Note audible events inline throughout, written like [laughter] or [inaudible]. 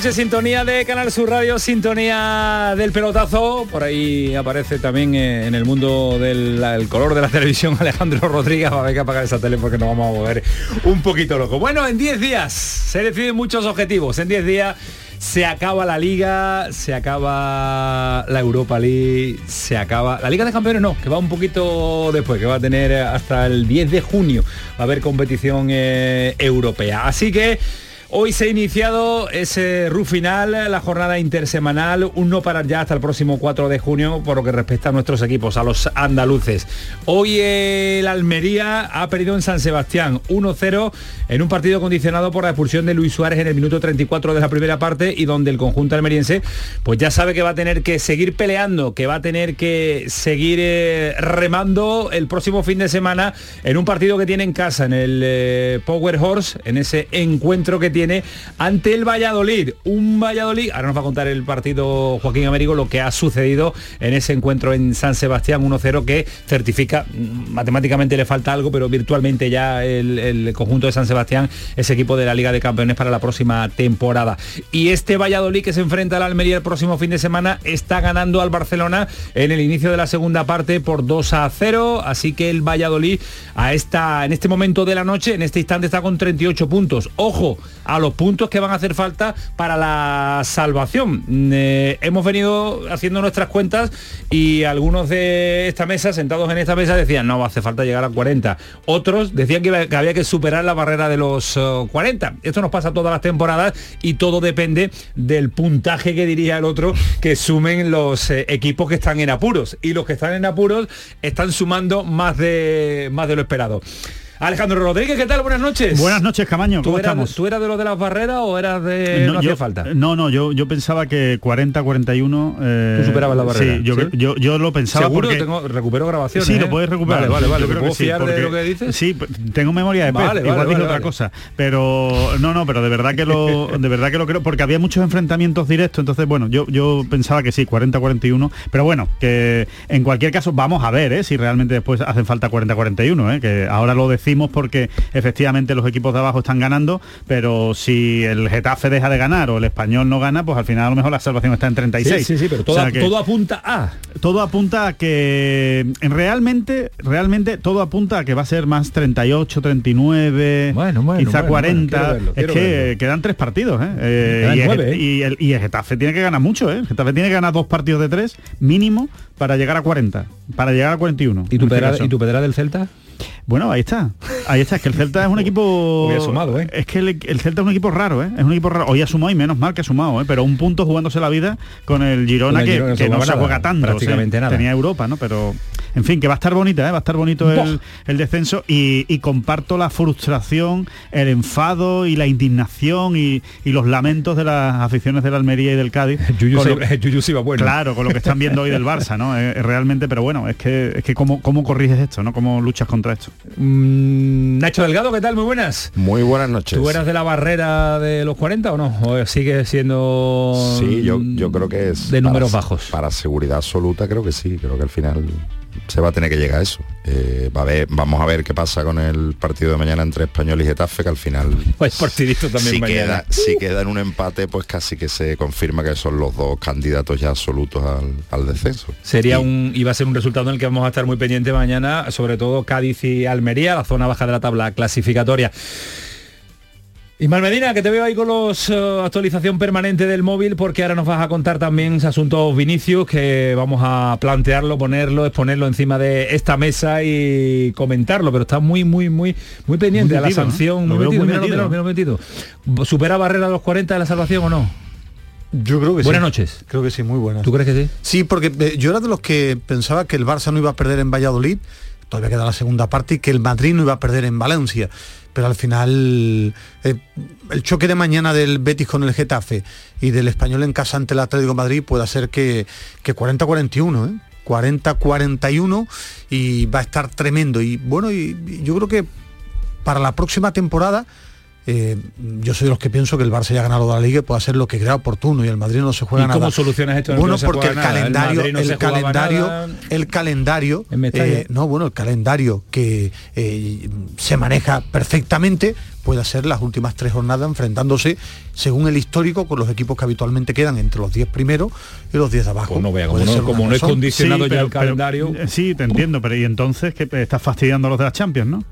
Sintonía de Canal Sur Radio, sintonía del pelotazo. Por ahí aparece también eh, en el mundo del color de la [laughs] televisión Alejandro Rodríguez. Va a haber que apagar esa tele porque nos vamos a mover un poquito loco. Bueno, en 10 días se deciden muchos objetivos. En 10 días se acaba la liga, se acaba la Europa League, se acaba... La Liga de Campeones no, que va un poquito después, que va a tener hasta el 10 de junio. Va a haber competición eh, europea. Así que... Hoy se ha iniciado ese RU final, la jornada intersemanal, un no parar ya hasta el próximo 4 de junio por lo que respecta a nuestros equipos, a los andaluces. Hoy el Almería ha perdido en San Sebastián 1-0 en un partido condicionado por la expulsión de Luis Suárez en el minuto 34 de la primera parte y donde el conjunto almeriense pues ya sabe que va a tener que seguir peleando, que va a tener que seguir eh, remando el próximo fin de semana en un partido que tiene en casa, en el eh, Power Horse, en ese encuentro que tiene tiene ante el Valladolid. Un Valladolid, ahora nos va a contar el partido Joaquín Américo lo que ha sucedido en ese encuentro en San Sebastián 1-0 que certifica, mm, matemáticamente le falta algo, pero virtualmente ya el, conjunto de San Sebastián es equipo de la Liga de Campeones para la próxima temporada. Y este Valladolid que se enfrenta al Almería el próximo fin de semana está ganando al Barcelona en el inicio de la segunda parte por 2 a 0, así que el Valladolid a esta, en este momento de la noche, en este instante está con 38 puntos. Ojo, a los puntos que van a hacer falta para la salvación. Eh, hemos venido haciendo nuestras cuentas y algunos de esta mesa, sentados en esta mesa, decían, no, hace falta llegar a 40. Otros decían que, había que superar la barrera de los 40. Eh, Esto nos pasa todas las temporadas y todo depende del puntaje que diría el otro que sumen los eh, equipos que están en apuros. Y los que están en apuros están sumando más de, más de lo esperado. Alejandro Rodríguez, ¿qué tal? Buenas noches. Buenas noches, Camaño. ¿Tú eras, ¿Tú eras de lo de las barreras o eras de no, hacía falta? No, no, yo, yo pensaba que 40, 41... Eh, Tú superabas la barrera. Sí, yo, Yo, yo, lo pensaba ¿Seguro porque... tengo, recupero grabaciones. Sí, ¿eh? lo puedes recuperar. Vale, vale, vale. ¿Puedo fiar de lo que dices? Sí, tengo memoria de pez. Vale, Igual vale, dije otra cosa. Pero no, no, pero de verdad que lo [laughs] de verdad que lo creo porque había muchos enfrentamientos directos, entonces bueno, yo yo pensaba que sí, 40 41, pero bueno, que en cualquier caso vamos a ver, ¿eh? si realmente después hacen falta 40 41, ¿eh? que ahora lo decimos porque efectivamente los equipos de abajo están ganando, pero si el Getafe deja de ganar o el español no gana, pues al final a lo mejor la salvación está en 36. Sí, sí, sí pero todo, apunta a. Todo apunta a que realmente, realmente todo apunta a que va a ser más 38, 39, quizá 40. es que quedan tres partidos, ¿eh? eh, y, el, ¿eh? y, el, Getafe tiene que ganar mucho, ¿eh? El Getafe tiene que ganar dos partidos de tres mínimo para llegar a 40, para llegar a 41. ¿Y tu, pedra, ¿y tu pedra del Celta? Bueno, ahí está. Ahí está. Es que el Celta es un [laughs] equipo. sumado, ¿eh? Es que el, Celta es un equipo raro, ¿eh? Es un equipo raro. Hoy ha sumado y menos mal que ha sumado, ¿eh? Pero un punto jugándose la vida con el Girona, que, no se juega tanto. Prácticamente nada. Tenía Europa, ¿no? Pero en fin, que va a estar bonita, ¿eh? va a estar bonito el, descenso y, comparto la frustración, el enfado y la indignación y, los lamentos de las aficiones de la Almería y del Cádiz. [laughs] [laughs] bueno. Claro, con lo que están viendo hoy del Barça, ¿no? realmente, pero bueno, es que es que cómo, cómo corriges esto, ¿no? ¿Cómo luchas contra esto? Mm, Nacho Delgado, ¿qué tal? Muy buenas. Muy buenas noches. ¿Tú eras de la barrera de los 40 o no? ¿O sigue siendo... Sí, yo, yo creo que es... De números bajos. Para seguridad absoluta creo que sí, creo que al final se va a tener que llegar a eso. Eh, va a ver, vamos a ver qué pasa con el partido de mañana entre Español y Getafe, que al final... [laughs] Pues partidito también si mañana. Queda, si queda en un empate, pues casi que se confirma que son los dos candidatos ya absolutos al, descenso. Sería un, iba a ser un resultado en el que vamos a estar muy pendientes mañana, sobre todo Cádiz y Almería, la zona baja de la tabla clasificatoria. Ismael Medina, que te veo ahí con los eh, actualización permanente del móvil, porque ahora nos vas a contar también ese asunto Vinicius, que vamos a plantearlo, ponerlo, exponerlo encima de esta mesa y comentarlo, pero está muy, muy, muy, muy pendiente a la sanción. Muy, metido, muy, metido. ¿Supera barrera los 40 de la salvación o no? Yo creo que buenas noches. Creo que sí, muy buenas. ¿Tú crees que sí? Sí, porque eh, yo era de los que pensaba que el Barça no iba a perder en Valladolid, todavía queda la segunda parte, y que el Madrid no iba a perder en Valencia pero al final eh, el choque de mañana del Betis con el Getafe y del español en casa ante el Atlético Madrid puede hacer que, que 40-41, ¿eh? 40-41 y va a estar tremendo. Y bueno, y yo creo que para la próxima temporada eh, yo soy de los que pienso que el Barça ya ha ganado la liga y puede hacer lo que crea oportuno y el Madrid no se juega ¿Y nada. ¿Cómo solucionas esto? bueno, porque el calendario, el, calendario, el calendario, eh, no, bueno, el calendario que eh, se maneja perfectamente puede ser las últimas tres jornadas enfrentándose según el histórico con los equipos que habitualmente quedan entre los 10 primeros y los 10 de abajo. Pues no vea, como, no, como no, es condicionado ya el calendario. sí, te entiendo, pero y entonces que estás fastidiando a los de la Champions, ¿no?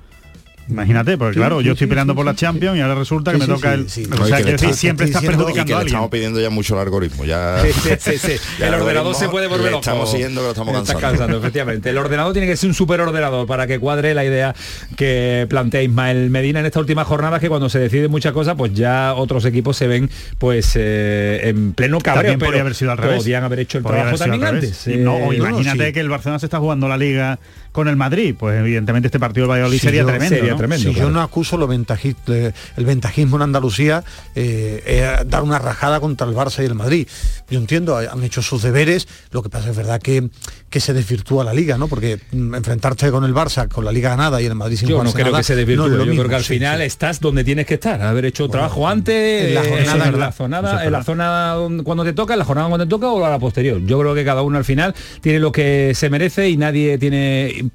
Imagínate, porque claro, yo estoy peleando por la Champions y ahora resulta que me toca el. o sea, que, siempre estás perjudicando a alguien. Estamos pidiendo ya mucho el algoritmo. Ya, [laughs] el ordenador se puede volver loco. Estamos siguiendo que lo estamos cansando. cansando. [laughs] efectivamente. El ordenador tiene que ser un super ordenador para que cuadre la idea que plantea Ismael Medina en esta última jornada, que cuando se decide muchas cosas, pues ya otros equipos se ven pues eh, en pleno cabreo. También podría haber sido al revés. Podían haber hecho el trabajo también antes. no, imagínate que el Barcelona se está jugando la liga con el Madrid, pues evidentemente este partido de Valladolid sería tremendo. tremendo si yo no acuso lo el ventajismo en Andalucía, eh, dar una rajada contra el Barça y el Madrid. Yo entiendo, han hecho sus deberes, lo que pasa es verdad que, que se desvirtúa la liga, ¿no? Porque mm, enfrentarse con el Barça, con la liga ganada y el Madrid sin Yo no creo que se desvirtúe, yo creo que al final estás donde tienes que estar, haber hecho trabajo antes, en la jornada, en la, zona, en la zona cuando te toca, en la jornada cuando te toca o a la posterior. Yo creo que cada uno al final tiene lo que se merece y nadie tiene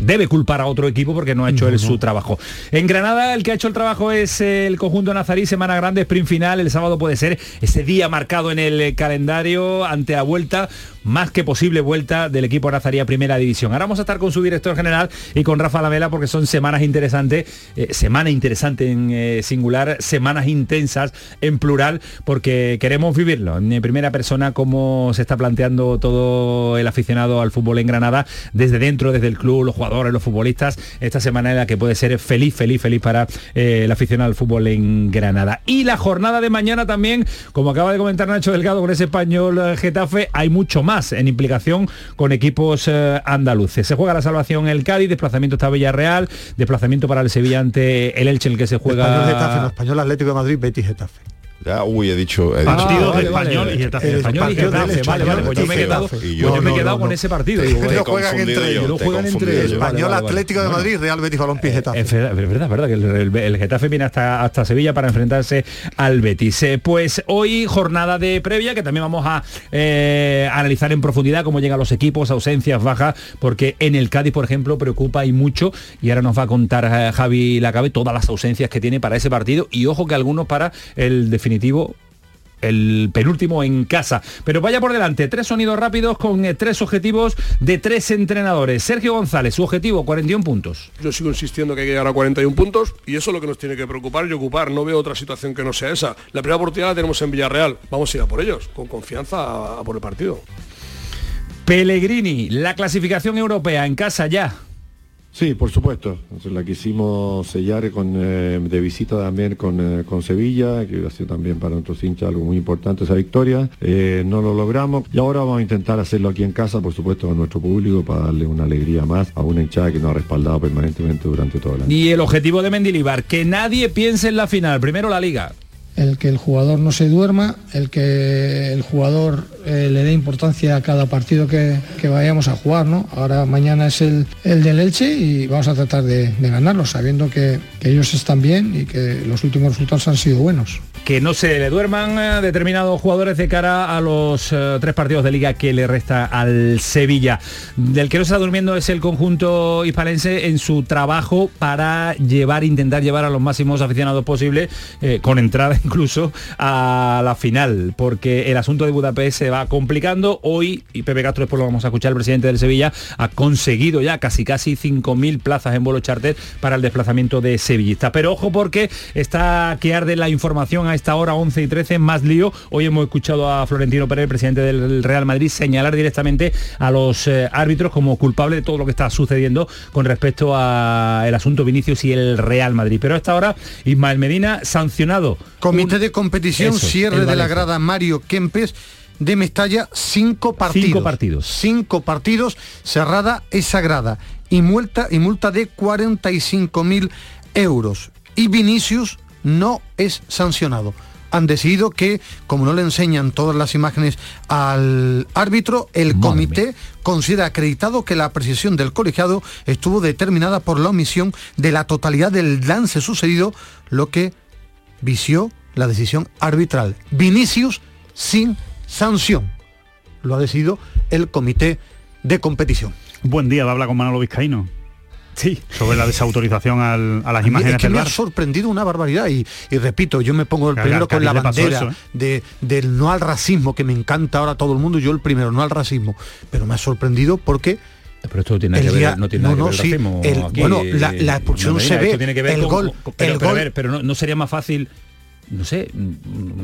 debe culpar a otro equipo porque no ha hecho él su trabajo. En Granada el que ha hecho el trabajo es el conjunto nazarí, semana grande, sprint final, el sábado puede ser ese día marcado en el calendario ante la vuelta más que posible vuelta del equipo nazarí a Primera División. Ahora vamos a estar con su director general y con Rafa Lamela porque son semanas interesantes, eh, semana interesante en eh, singular, semanas intensas en plural, porque queremos vivirlo en primera persona cómo se está planteando todo el aficionado al fútbol en Granada, desde dentro, desde el club, los jugadores, los futbolistas, esta semana en la que puede ser feliz, feliz, feliz para eh, el aficionado al fútbol en Granada. Y la jornada de mañana también, como acaba de comentar Nacho Delgado con ese español Getafe, hay mucho más en implicación con equipos eh, andaluces. Se juega la salvación el Cádiz, desplazamiento está Villarreal, desplazamiento para el Sevilla ante el Elche, el que se juega... Español, español Atlético de Madrid, Betis Getafe. Ya, uy, he dicho. He partido de español y Getafe. Español y Getafe, vale, vale. Pues yo me he quedado, pues yo me he quedado con ese partido. No juegan entre ellos. juegan entre ellos. Español Atlético de Madrid, Real Betis Balompié eh, Getafe. Es verdad, es verdad que el, Getafe viene hasta, hasta Sevilla para enfrentarse al Betis. Eh, pues hoy jornada de previa que también vamos a eh, analizar en profundidad cómo llegan los equipos, ausencias, bajas, porque en el Cádiz, por ejemplo, preocupa y mucho y ahora nos va a contar Javi Lacabe todas las ausencias que tiene para ese partido y ojo que algunos para el definitivo el penúltimo en casa. Pero vaya por delante, tres sonidos rápidos con eh, tres objetivos de tres entrenadores. Sergio González, su objetivo, 41 puntos. Yo sigo insistiendo que hay que llegar a 41 puntos y eso es lo que nos tiene que preocupar y ocupar. No veo otra situación que no sea esa. La primera oportunidad la tenemos en Villarreal. Vamos a ir a por ellos, con confianza a por el partido. Pellegrini, la clasificación europea en casa ya. Sí, por supuesto. la quisimos sellar con, eh, de visita también con, eh, con, Sevilla, que ha sido también para nuestros hinchas algo muy importante esa victoria. Eh, no lo logramos y ahora vamos a intentar hacerlo aquí en casa, por supuesto, con nuestro público para darle una alegría más a una hinchada que nos ha respaldado permanentemente durante todo el año. Y el objetivo de Mendilibar, que nadie piense en la final, primero la liga el que el jugador no se duerma, el que el jugador eh, le dé importancia a cada partido que, vayamos a jugar. ¿no? Ahora mañana es el, el del Elche y vamos a tratar de, ganarlo, sabiendo que, ellos están bien y que los últimos resultados han sido buenos. Que no se le duerman eh, determinados jugadores de cara a los eh, tres partidos de liga que le resta al Sevilla. Del que no está durmiendo es el conjunto hispalense en su trabajo para llevar, intentar llevar a los máximos aficionados posibles con entrada [laughs] incluso a la final, porque el asunto de Budapest se va complicando. Hoy, y Pepe Castro después lo vamos a escuchar, el presidente del Sevilla ha conseguido ya casi casi 5.000 plazas en vuelo charter para el desplazamiento de sevillistas. Pero ojo porque está que arde la información a esta hora 11 y 13, más lío. Hoy hemos escuchado a Florentino Pérez, presidente del Real Madrid, señalar directamente a los eh, árbitros como culpable de todo lo que está sucediendo con respecto al asunto Vinicius y el Real Madrid. Pero a esta hora, Ismael Medina sancionado Comité de competición, cierre de la grada Mario Kempes de Mestalla, cinco partidos. Cinco partidos. Cinco partidos, cerrada esa grada. Y multa, y multa de 45.000 euros. y Vinicius no es sancionado han decidido que, como no le enseñan todas las imágenes al árbitro, el comité considera acreditado que la precisión del colegiado estuvo determinada por la omisión de la totalidad del lance sucedido, lo que vició la decisión arbitral. Vinicius sin sanción. Lo ha decidido el comité de competición. Buen día, habla con Manolo Vizcaíno. Sí. Sobre la desautorización a las imágenes es que me ha sorprendido una barbaridad y, repito, yo me pongo el primero con la bandera ¿eh? de, del no al racismo, que me encanta ahora todo el mundo, yo el primero, no al racismo, pero me ha sorprendido porque pero esto tiene que ver, no tiene nada que ver el, bueno, la, expulsión se ve, tiene que ver el gol, pero, pero, no, sería más fácil no sé,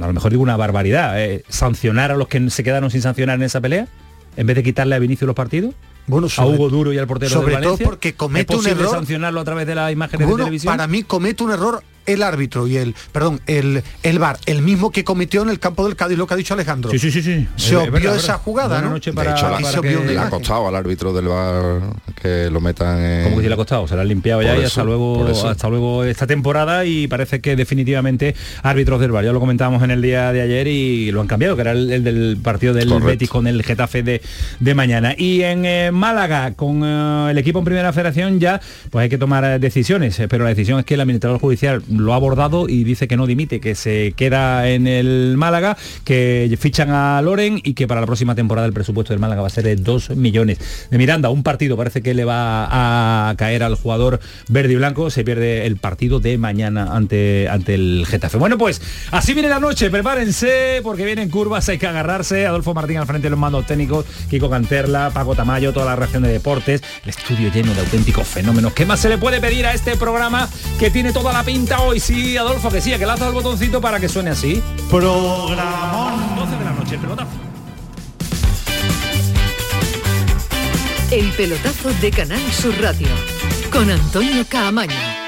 a lo mejor digo una barbaridad, eh, sancionar a los que se quedaron sin sancionar en esa pelea, en vez de quitarle a Vinicio los partidos bueno, a Hugo Duro y al portero sobre de Valencia, todo porque comete un error sancionarlo a través de las imágenes de televisión para mí comete un error el árbitro y el, perdón, el, el VAR, el mismo que cometió en el campo del Cádiz, lo que ha dicho Alejandro. Sí, sí, sí. sí. Se obvió esa jugada, ¿no? Noche para, de hecho, le ha costado al árbitro del VAR que lo metan en... ¿Cómo que sí le ha costado? Se lo han limpiado ya y hasta luego, hasta luego esta temporada y parece que definitivamente árbitros del VAR, ya lo comentábamos en el día de ayer y lo han cambiado, que era el, del partido del Betis con el Getafe de, de mañana. Y en eh, Málaga, con eh, el equipo en Primera Federación ya, pues hay que tomar eh, decisiones, pero la decisión es que el administrador judicial lo ha abordado y dice que no dimite, que se queda en el Málaga, que fichan a Loren y que para la próxima temporada el presupuesto del Málaga va a ser de 2 millones. De Miranda, un partido parece que le va a caer al jugador verde y blanco, se pierde el partido de mañana ante, ante el Getafe. Bueno, pues así viene la noche, prepárense porque vienen curvas, hay que agarrarse. Adolfo Martín al frente de los mandos técnicos, Kiko Canterla, Paco Tamayo, toda la reacción de deportes, el estudio lleno de auténticos fenómenos. ¿Qué más se le puede pedir a este programa que tiene toda la pinta hoy? Sí, Adolfo, que sí, que le el botoncito para que suene así. Programón. 12 de la noche, el pelotazo. El pelotazo de Canal Sur Radio con Antonio Caamaño.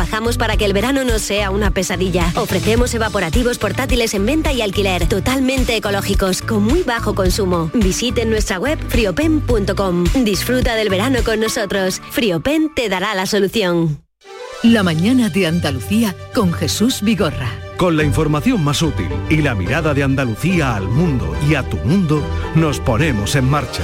para que el verano no sea una pesadilla. Ofrecemos evaporativos portátiles en venta y alquiler, totalmente ecológicos, con muy bajo consumo. Visite nuestra web friopen.com. Disfruta del verano con nosotros. Friopen te dará la solución. La mañana de Andalucía con Jesús Vigorra. Con la información más útil y la mirada de Andalucía al mundo y a tu mundo, nos ponemos en marcha.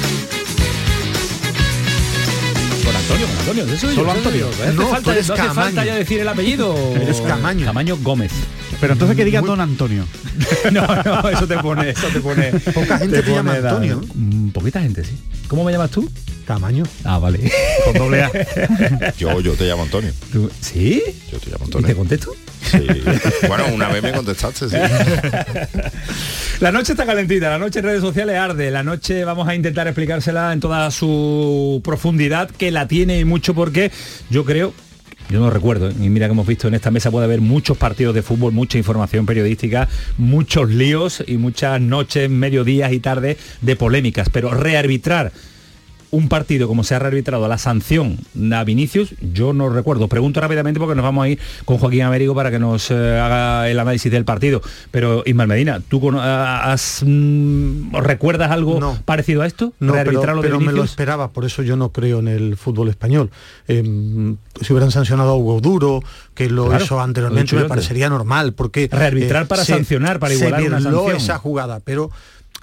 Con Antonio, con Antonio, de eso Solo Antonio. No, falta, no hace falta ya decir el apellido. Eres Camaño. Camaño Gómez. Pero entonces que diga Don Antonio. [laughs] no, no, eso te pone, eso te pone. Poca gente te, llama Antonio. Mm, poquita gente, sí. ¿Cómo me llamas tú? Camaño. Ah, vale. Con doble A. [laughs] yo, yo te llamo Antonio. ¿Sí? Yo te llamo Antonio. ¿Y te contesto? Sí. [laughs] Bueno, una vez me contestaste, sí. La noche está calentita, la noche en redes sociales arde, la noche vamos a intentar explicársela en toda su profundidad, que la tiene y mucho porque yo creo yo no recuerdo, y mira que hemos visto en esta mesa puede haber muchos partidos de fútbol, mucha información periodística, muchos líos y muchas noches, mediodías y tardes de polémicas, pero rearbitrar un partido como se ha rearbitrado la sanción a Vinicius, yo no recuerdo. Pregunto rápidamente porque nos vamos a ir con Joaquín Américo para que nos eh, haga el análisis del partido. Pero Ismael Medina, ¿tú has, mm, recuerdas algo parecido a esto? No, pero, me lo esperaba, por eso yo no creo en el fútbol español. Em, si hubieran sancionado a Hugo Duro, que lo hizo anteriormente, me parecería normal, porque... Rearbitrar eh, para sancionar, para igualar una sanción. esa jugada, pero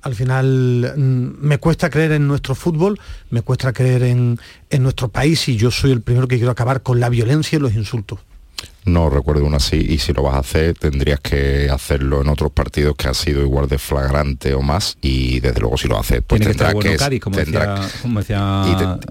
al final mm, me cuesta creer en nuestro fútbol, me cuesta creer en, en nuestro país y yo soy el primero que quiero acabar con la violencia y los insultos. No recuerdo una así y si lo vas a hacer tendrías que hacerlo en otros partidos que ha sido igual de flagrante o más y desde luego si lo haces pues tendrá que,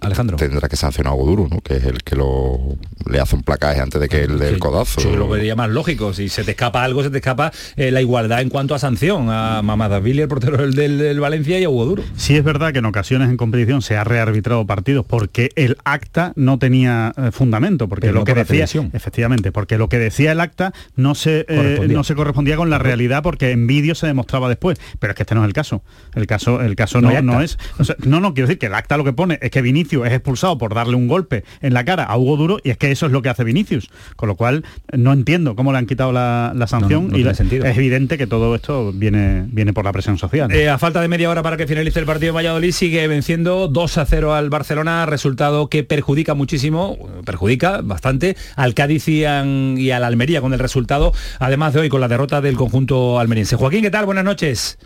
Alejandro. tendrá que sancionar algo duro ¿no? que es el que lo le hace un placaje antes de que el del codazo. Yo lo vería más lógico si se te escapa algo se te escapa eh, la igualdad en cuanto a sanción. A Mamadaville el portero del, del, Valencia y a Hugo Duro sí es verdad que en ocasiones en competición se ha rearbitrado partidos porque el acta no tenía eh, fundamento porque lo que decía efectivamente porque que lo que decía el acta no se, eh, no se correspondía con la realidad porque en vídeo se demostraba después. Pero es que este no es el caso. El caso, el caso no, no, es... no, no, quiero decir que el acta lo que pone es que Vinicius es expulsado por darle un golpe en la cara a Hugo Duro y es que eso es lo que hace Vinicius. Con lo cual no entiendo cómo le han quitado la, sanción y es evidente que todo esto viene, viene por la presión social. Eh, a falta de media hora para que finalice el partido Valladolid sigue venciendo 2 a 0 al Barcelona, resultado que perjudica muchísimo, perjudica bastante al Cádiz y a y a la Almería con el resultado, además de hoy con la derrota del conjunto almeriense. Joaquín, ¿qué tal? Buenas noches.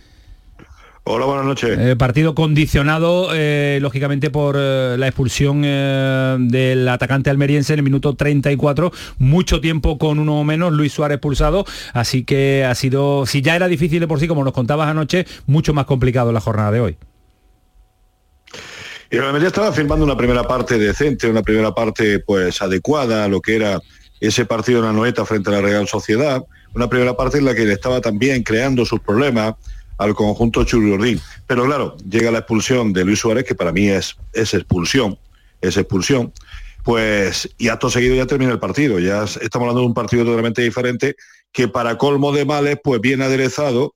Hola, buenas noches. Eh, partido condicionado, eh, lógicamente, por eh, la expulsión del atacante almeriense en el minuto 34. Mucho tiempo con uno menos, Luis Suárez expulsado. Así que ha sido, si ya era difícil de por sí, como nos contabas anoche, mucho más complicado la jornada de hoy. Y la Almería estaba firmando una primera parte decente, una primera parte pues adecuada a lo que era ese partido en la noeta frente a la Real Sociedad, una primera parte en la que le estaba también creando sus problemas al conjunto Churriordín. Pero claro, llega la expulsión de Luis Suárez, que para mí es, es expulsión, es expulsión, pues y acto seguido ya termina el partido. Ya estamos hablando de un partido totalmente diferente que para colmo de males, pues viene aderezado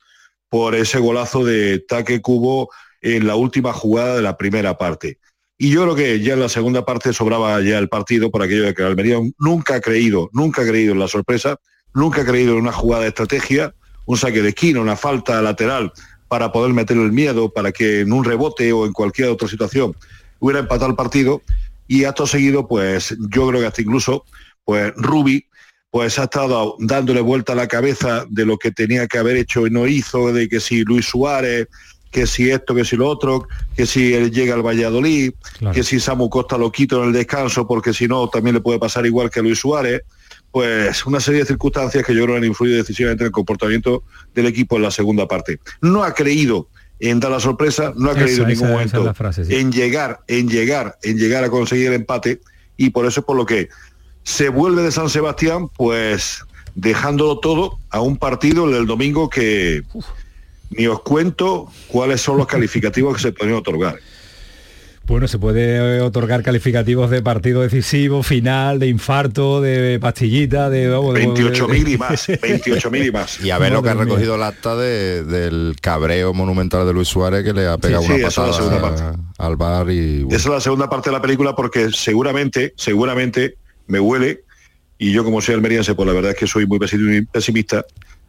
por ese golazo de taque cubo en la última jugada de la primera parte. Y yo creo que ya en la segunda parte sobraba ya el partido por aquello de que Almería nunca ha creído, nunca ha creído en la sorpresa, nunca ha creído en una jugada de estrategia, un saque de esquina, una falta lateral para poder meter el miedo, para que en un rebote o en cualquier otra situación hubiera empatado el partido. Y acto seguido, pues yo creo que hasta incluso, pues Rubi, pues ha estado dándole vuelta a la cabeza de lo que tenía que haber hecho y no hizo, de que si Luis Suárez que si esto, que si lo otro, que si él llega al Valladolid, que si Samu Costa lo quito en el descanso, porque si no también le puede pasar igual que a Luis Suárez. Pues una serie de circunstancias que yo creo han influido decisivamente en el comportamiento del equipo en la segunda parte. No ha creído en dar la sorpresa, no ha creído en ningún momento en llegar, en llegar, en llegar a conseguir el empate, y por eso es por lo que se vuelve de San Sebastián, pues dejándolo todo a un partido el domingo que, ni os cuento cuáles son los calificativos que se pueden otorgar. Bueno, se puede otorgar calificativos de partido decisivo, final, de infarto, de pastillita, de... 28.000 y más, [laughs] 28.000 y más. Y a ver lo que ha recogido el acta del cabreo monumental de Luis Suárez que le ha pegado una patada al bar y... Esa es la segunda parte de la película porque seguramente, seguramente me huele, y yo como soy almeriense, pues la verdad es que soy muy pesimista,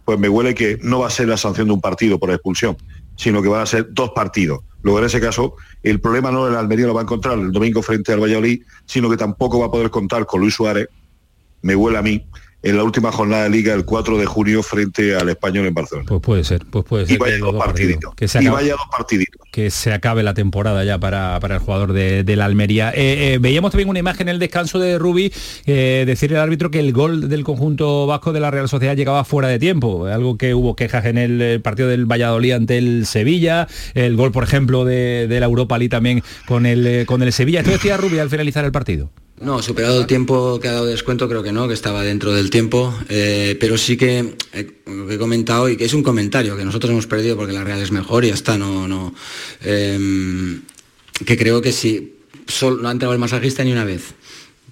pues me huele que no va a ser la sanción de un partido por expulsión, sino que van a ser dos partidos. Luego, en ese caso, el problema no el Almería lo va a encontrar el domingo frente al Valladolid, sino que tampoco va a poder contar con Luis Suárez, me huele a mí, en la última jornada de liga el 4 de junio frente al español en Barcelona. Pues puede ser, pues puede ser. Y vaya dos partiditos. Que se acabe, dos partiditos. Que se acabe la temporada ya para, el jugador de, la Almería. Eh, eh, veíamos también una imagen en el descanso de Rubi eh, decir el árbitro que el gol del conjunto vasco de la Real Sociedad llegaba fuera de tiempo, algo que hubo quejas en el partido del Valladolid ante el Sevilla, el gol por ejemplo de, la Europa League también con el, con el Sevilla. Esto decía Rubi al finalizar el partido. No, superado el tiempo que ha dado descuento, creo que no, que estaba dentro del tiempo, eh, pero sí que eh, lo que he comentado y que es un comentario que nosotros hemos perdido porque la Real es mejor y ya está, no, no, em, que creo que si solo, no ha entrado el masajista ni una vez,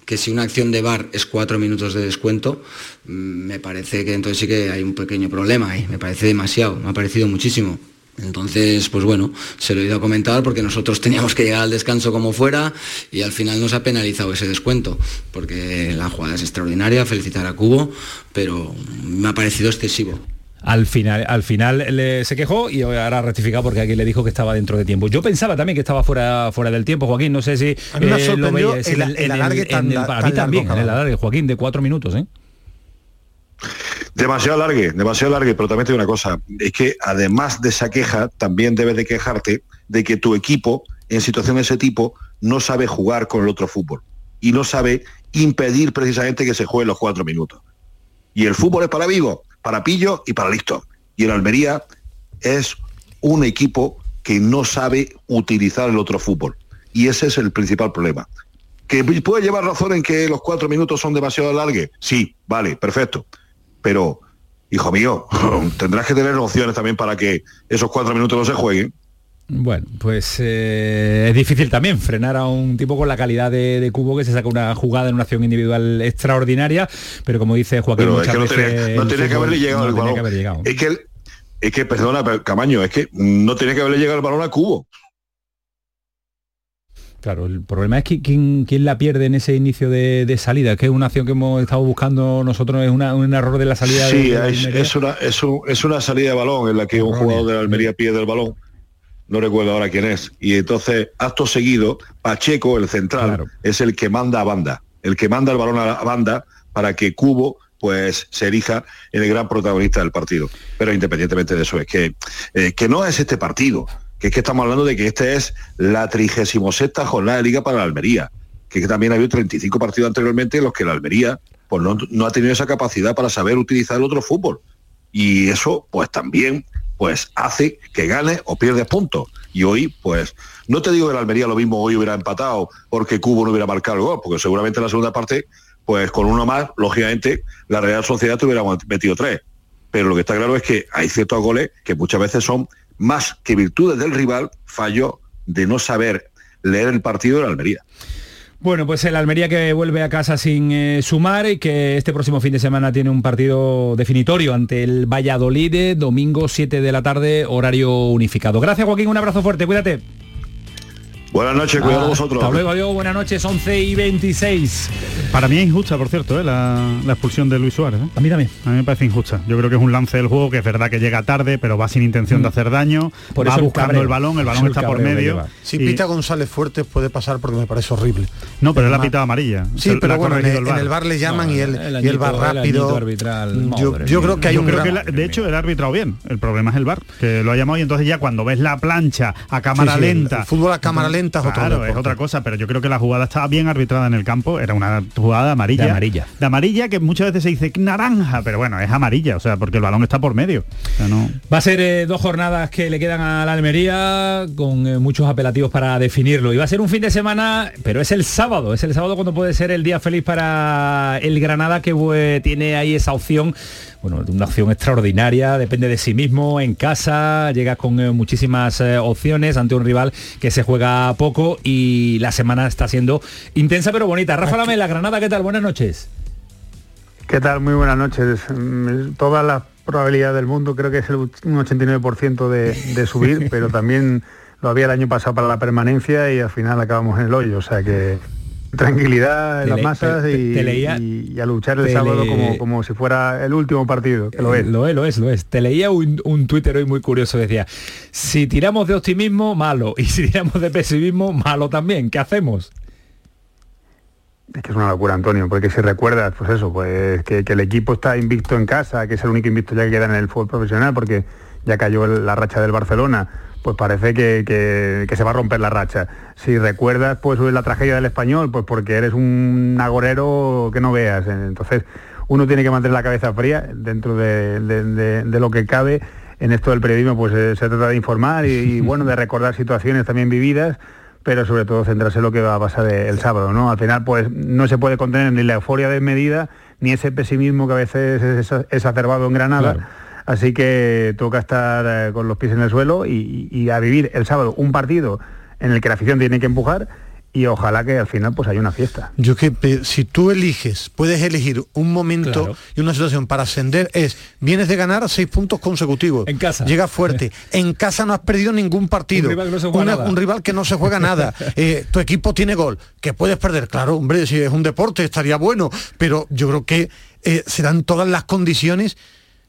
que si una acción de bar es cuatro minutos de descuento, mm, me parece que entonces sí que hay un pequeño problema ahí, me parece demasiado, me ha parecido muchísimo Entonces, pues bueno, se lo he ido a comentar porque nosotros teníamos que llegar al descanso como fuera y al final nos ha penalizado ese descuento, porque la jugada es extraordinaria, felicitar a Cubo, pero me ha parecido excesivo. Al final, al final se quejó y ahora ha rectificado porque alguien le dijo que estaba dentro de tiempo. Yo pensaba también que estaba fuera, fuera del tiempo, Joaquín. No sé si a mí me eh, lo veías el, el, alargue tan, mí también, el alargue, Joaquín, de cuatro minutos, ¿eh? Demasiado largue, demasiado largue, pero también te digo una cosa, es que además de esa queja, también debes de quejarte de que tu equipo, en situaciones de ese tipo, no sabe jugar con el otro fútbol y no sabe impedir precisamente que se juegue los cuatro minutos. Y el fútbol es para Vigo, para Pillo y para Listo. Y el Almería es un equipo que no sabe utilizar el otro fútbol. Y ese es el principal problema. ¿Que puede llevar razón en que los cuatro minutos son demasiado largos? Sí, vale, perfecto pero, hijo mío, [laughs] tendrás que tener opciones también para que esos cuatro minutos no se jueguen. Bueno, pues eh, es difícil también frenar a un tipo con la calidad de, Cubo que se saca una jugada en una acción individual extraordinaria, pero como dice Joaquín, muchas es que no tenía, que haberle llegado el balón. Es que, es que, perdona, Camaño, es que no tiene que haberle llegado el balón a Cubo. Claro, el problema es que quién, la pierde en ese inicio de, salida, que es una acción que hemos estado buscando nosotros, es un error de la salida. Sí, es, una, es, una salida de balón en la que un jugador de la Almería pierde el balón, no recuerdo ahora quién es, y entonces, acto seguido, Pacheco, el central, es el que manda a banda, el que manda el balón a la banda para que Cubo pues se erija en el gran protagonista del partido. Pero independientemente de eso, es que, eh, que no es este partido que es que estamos hablando de que esta es la 36 jornada de liga para la Almería, que, también ha habido 35 partidos anteriormente en los que la Almería pues no, ha tenido esa capacidad para saber utilizar el otro fútbol. Y eso pues también pues hace que gane o pierdes puntos. Y hoy, pues, no te digo que la Almería lo mismo hoy hubiera empatado porque Cubo no hubiera marcado el gol, porque seguramente en la segunda parte, pues con uno más, lógicamente, la Real Sociedad te hubiera metido tres. Pero lo que está claro es que hay ciertos goles que muchas veces son más que virtudes del rival, falló de no saber leer el partido de la Almería. Bueno, pues el Almería que vuelve a casa sin eh, sumar y que este próximo fin de semana tiene un partido definitorio ante el Valladolid, domingo 7 de la tarde, horario unificado. Gracias Joaquín, un abrazo fuerte, cuídate. Buenas noches, cuidado vosotros. Hasta luego, adiós, buenas noches, 11 y 26. Para mí es injusta, por cierto, ¿eh? la, expulsión de Luis Suárez. ¿eh? A mí también. A mí me parece injusta. Yo creo que es un lance del juego que es verdad que llega tarde, pero va sin intención de mm. hacer daño. Por va buscando el balón, el balón está por medio. Si pita González Fuertes puede pasar porque me parece horrible. No, pero él ha pitado amarilla. Sí, pero bueno, en el, bar. le llaman y él, y el bar rápido. yo, creo que hay un creo que De hecho, él ha arbitrado bien. El problema es el bar, que lo ha llamado y entonces ya cuando ves la plancha a cámara lenta. El fútbol a cámara lenta es otro otra cosa, pero yo creo que la jugada estaba bien arbitrada en el campo, era una jugada amarilla. De amarilla. De amarilla que muchas veces se dice naranja, pero bueno, es amarilla, o sea, porque el balón está por medio. Va a ser eh, dos jornadas que le quedan a la Almería con eh, muchos apelativos para definirlo. Y va a ser un fin de semana, pero es el sábado, es el sábado cuando puede ser el día feliz para el Granada que eh, tiene ahí esa opción bueno, una opción extraordinaria, depende de sí mismo, en casa, llega con eh, muchísimas eh, opciones ante un rival que se juega poco y la semana está siendo intensa pero bonita. Rafa Lame, la Granada, ¿qué tal? Buenas noches. ¿Qué tal? Muy buenas noches. Mm, toda la probabilidad del mundo creo que es un 89% de subir, [laughs] pero también lo había el año pasado para la permanencia y al final acabamos en el hoyo. O sea que tranquilidad en las masas y, a luchar el sábado como, si fuera el último partido, lo es. Lo es, lo es, lo es. Te leía un, un Twitter hoy muy curioso, decía, si tiramos de optimismo, malo, y si tiramos de pesimismo, malo también, ¿qué hacemos? Es que es una locura, Antonio, porque si recuerdas, pues eso, pues que, que, el equipo está invicto en casa, que es el único invicto ya que queda en el fútbol profesional, porque ya cayó la racha del Barcelona, pues parece que, se va a romper la racha. Si recuerdas pues la tragedia del español, pues porque eres un agorero que no veas. Entonces uno tiene que mantener la cabeza fría dentro de, lo que cabe. En esto del periodismo pues eh, se trata de informar y, [laughs] bueno, de recordar situaciones también vividas pero sobre todo centrarse en lo que va a pasar el sábado, ¿no? Al final, pues no se puede contener ni la euforia desmedida, ni ese pesimismo que a veces es exacerbado en Granada. Así que toca estar eh, con los pies en el suelo y, a vivir el sábado un partido en el que la afición tiene que empujar y ojalá que al final pues haya una fiesta. Yo que si tú eliges, puedes elegir un momento y una situación para ascender es vienes de ganar seis puntos consecutivos. En casa. Llega fuerte. [laughs] en casa no has perdido ningún partido. Un rival, que no se juega nada. [laughs] Eh, tu equipo tiene gol. Que puedes perder. Claro, hombre, si es un deporte estaría bueno. Pero yo creo que eh, serán todas las condiciones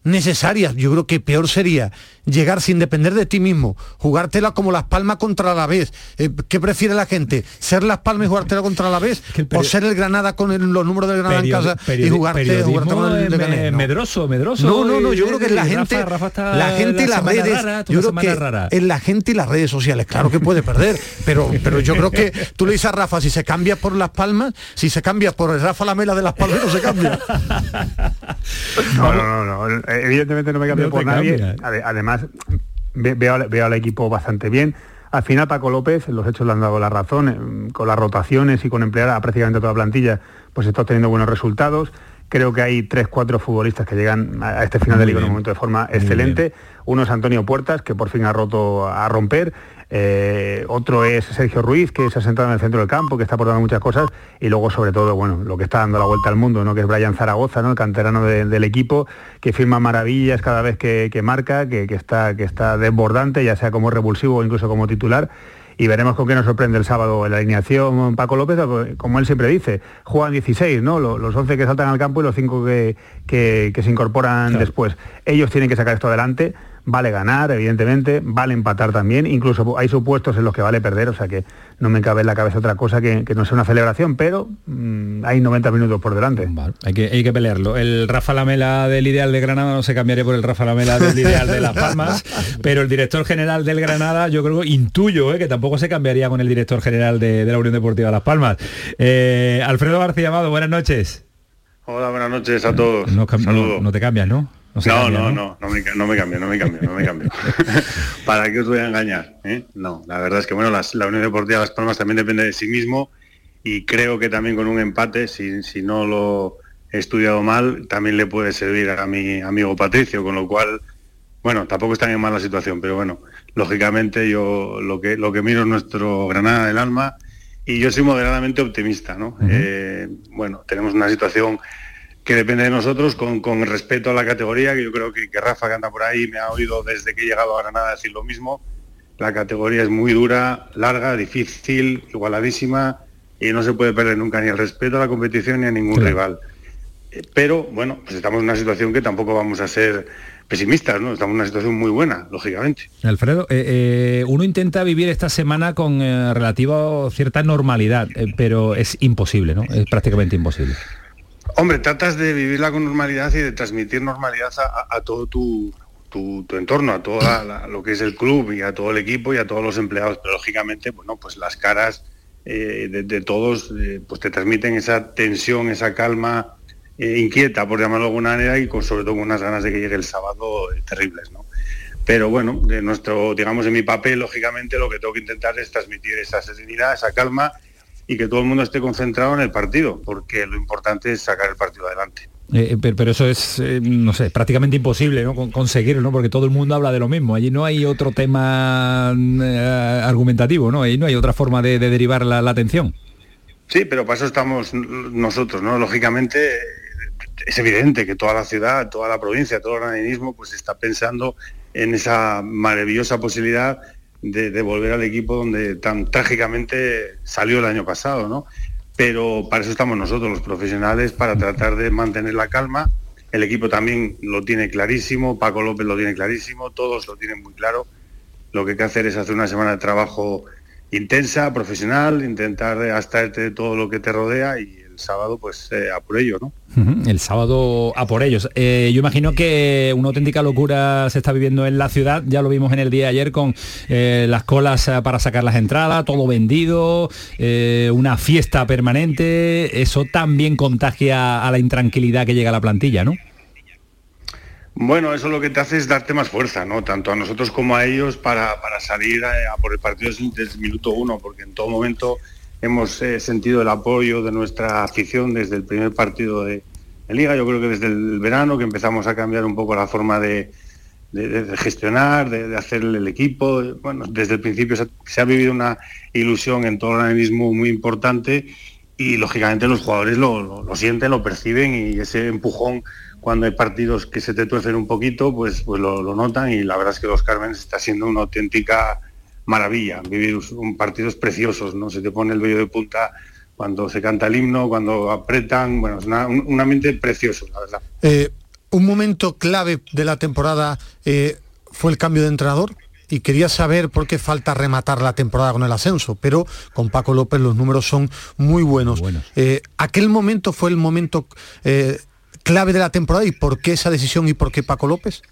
necesarias. Yo creo que peor sería llegar sin depender de ti mismo, jugártela como Las Palmas contra la vez. Eh, ¿Qué prefiere la gente? ¿Ser Las Palmas y jugártela contra la vez? ¿O ser el Granada con los números del Granada en casa y jugarte, jugarte con el de Medroso, medroso. No, no, no, yo creo que la gente, la gente y las redes, yo creo que en la gente y las redes sociales, claro que puede perder, pero, pero yo creo que tú le dices a Rafa, si se cambia por Las Palmas, si se cambia por el Rafa Lamela de Las Palmas, no se cambia. [laughs] no, no, no, evidentemente no me cambio por nadie. Además, veo, al equipo bastante bien. Al final Paco López, los hechos le han dado la razón, eh, con las rotaciones y con emplear a prácticamente toda la plantilla, pues está teniendo buenos resultados. Creo que hay tres, cuatro futbolistas que llegan a este final de liga en un momento de forma excelente. Uno es Antonio Puertas, que por fin ha roto a romper. Eh, otro es Sergio Ruiz, que se ha sentado en el centro del campo, que está aportando muchas cosas, y luego sobre todo, bueno, lo que está dando la vuelta al mundo, ¿no? que es Brian Zaragoza, ¿no? el canterano del equipo, que firma maravillas cada vez que, marca, que, está, que está desbordante, ya sea como revulsivo o incluso como titular. Y veremos con qué nos sorprende el sábado en la alineación Paco López, como él siempre dice, juegan 16, ¿no? Los, 11 que saltan al campo y los 5 que, se incorporan después. Ellos tienen que sacar esto adelante vale ganar, evidentemente, vale empatar también, incluso hay supuestos en los que vale perder, o sea que no me cabe en la cabeza otra cosa que, no sea una celebración, pero mm, hay 90 minutos por delante. hay, que, hay que pelearlo. El Rafa Lamela del ideal de Granada no se cambiaría por el Rafa Lamela del ideal de Las Palmas, [laughs] pero el director general del Granada yo creo, intuyo, eh, que tampoco se cambiaría con el director general de, la Unión Deportiva Las Palmas. Eh, Alfredo García Amado, buenas noches. Hola, buenas noches a todos. No, no te cambias, ¿no? No, no, no, no, me, no me cambio, no me cambio, no me cambio. [laughs] ¿Para qué os voy a engañar? Eh? No, la verdad es que bueno, la Unión Deportiva Las Palmas también depende de sí mismo y creo que también con un empate, si, si no lo he estudiado mal, también le puede servir a mi amigo Patricio, con lo cual, bueno, tampoco está en mala situación, pero bueno, lógicamente yo lo que, lo que miro es nuestro Granada del alma y yo soy moderadamente optimista, ¿no? Eh, bueno, tenemos una situación que depende de nosotros con, respeto a la categoría, que yo creo que, Rafa que anda por ahí me ha oído desde que he llegado a Granada decir lo mismo. La categoría es muy dura, larga, difícil, igualadísima y no se puede perder nunca ni el respeto a la competición ni a ningún rival. Eh, pero bueno, pues estamos en una situación que tampoco vamos a ser pesimistas, ¿no? Estamos en una situación muy buena, lógicamente. Alfredo, eh, eh, uno intenta vivir esta semana con relativa cierta normalidad, pero es imposible, ¿no? Es prácticamente imposible. Hombre, tratas de vivirla con normalidad y de transmitir normalidad a, todo tu, entorno, a todo lo que es el club y a todo el equipo y a todos los empleados. Pero lógicamente, bueno, pues las caras eh, de, todos eh, pues te transmiten esa tensión, esa calma eh, inquieta, por llamarlo de alguna manera, y con, sobre todo con unas ganas de que llegue el sábado terribles, ¿no? Pero bueno, de nuestro, digamos, en mi papel, lógicamente, lo que tengo que intentar es transmitir esa serenidad, esa calma y que todo el mundo esté concentrado en el partido, porque lo importante es sacar el partido adelante. Eh, eh, pero, eso es, eh, no sé, prácticamente imposible ¿no? conseguirlo, ¿no? porque todo el mundo habla de lo mismo. Allí no hay otro tema argumentativo, ¿no? Allí no hay otra forma de, derivar la, atención. Sí, pero para eso estamos nosotros, ¿no? Lógicamente es evidente que toda la ciudad, toda la provincia, todo el organismo pues está pensando en esa maravillosa posibilidad de, volver al equipo donde tan trágicamente salió el año pasado, ¿no? Pero para eso estamos nosotros, los profesionales, para tratar de mantener la calma. El equipo también lo tiene clarísimo, Paco López lo tiene clarísimo, todos lo tienen muy claro. Lo que hay que hacer es hacer una semana de trabajo intensa, profesional, intentar abstraerte de todo lo que te rodea y el sábado pues eh, a por ello, ¿no? El sábado a por ellos. Eh, yo imagino que una auténtica locura se está viviendo en la ciudad, ya lo vimos en el día de ayer con eh, las colas para sacar las entradas, todo vendido, una fiesta permanente, eso también contagia a la intranquilidad que llega a la plantilla, ¿no? Bueno, eso lo que te hace es darte más fuerza, ¿no? Tanto a nosotros como a ellos para, salir a, por el partido desde el minuto uno, porque en todo momento hemos eh, sentido el apoyo de nuestra afición desde el primer partido de, Liga. Yo creo que desde el verano que empezamos a cambiar un poco la forma de, gestionar, de, hacer el equipo. Bueno, desde el principio se ha, vivido una ilusión en todo el organismo muy importante y lógicamente los jugadores lo, sienten, lo perciben y ese empujón cuando hay partidos que se te tuercen un poquito, pues, pues lo, notan y la verdad es que los Carmen está siendo una auténtica maravilla. Vivir un partidos preciosos, ¿no? Se te pone el vello de punta cuando se canta el himno, cuando apretan, bueno, es una, un, ambiente precioso, la verdad. Eh, un momento clave de la temporada eh, fue el cambio de entrenador y quería saber por qué falta rematar la temporada con el ascenso, pero con Paco López los números son muy buenos. Eh, ¿Aquel momento fue el momento clave de la temporada y por qué esa decisión y por qué Paco López?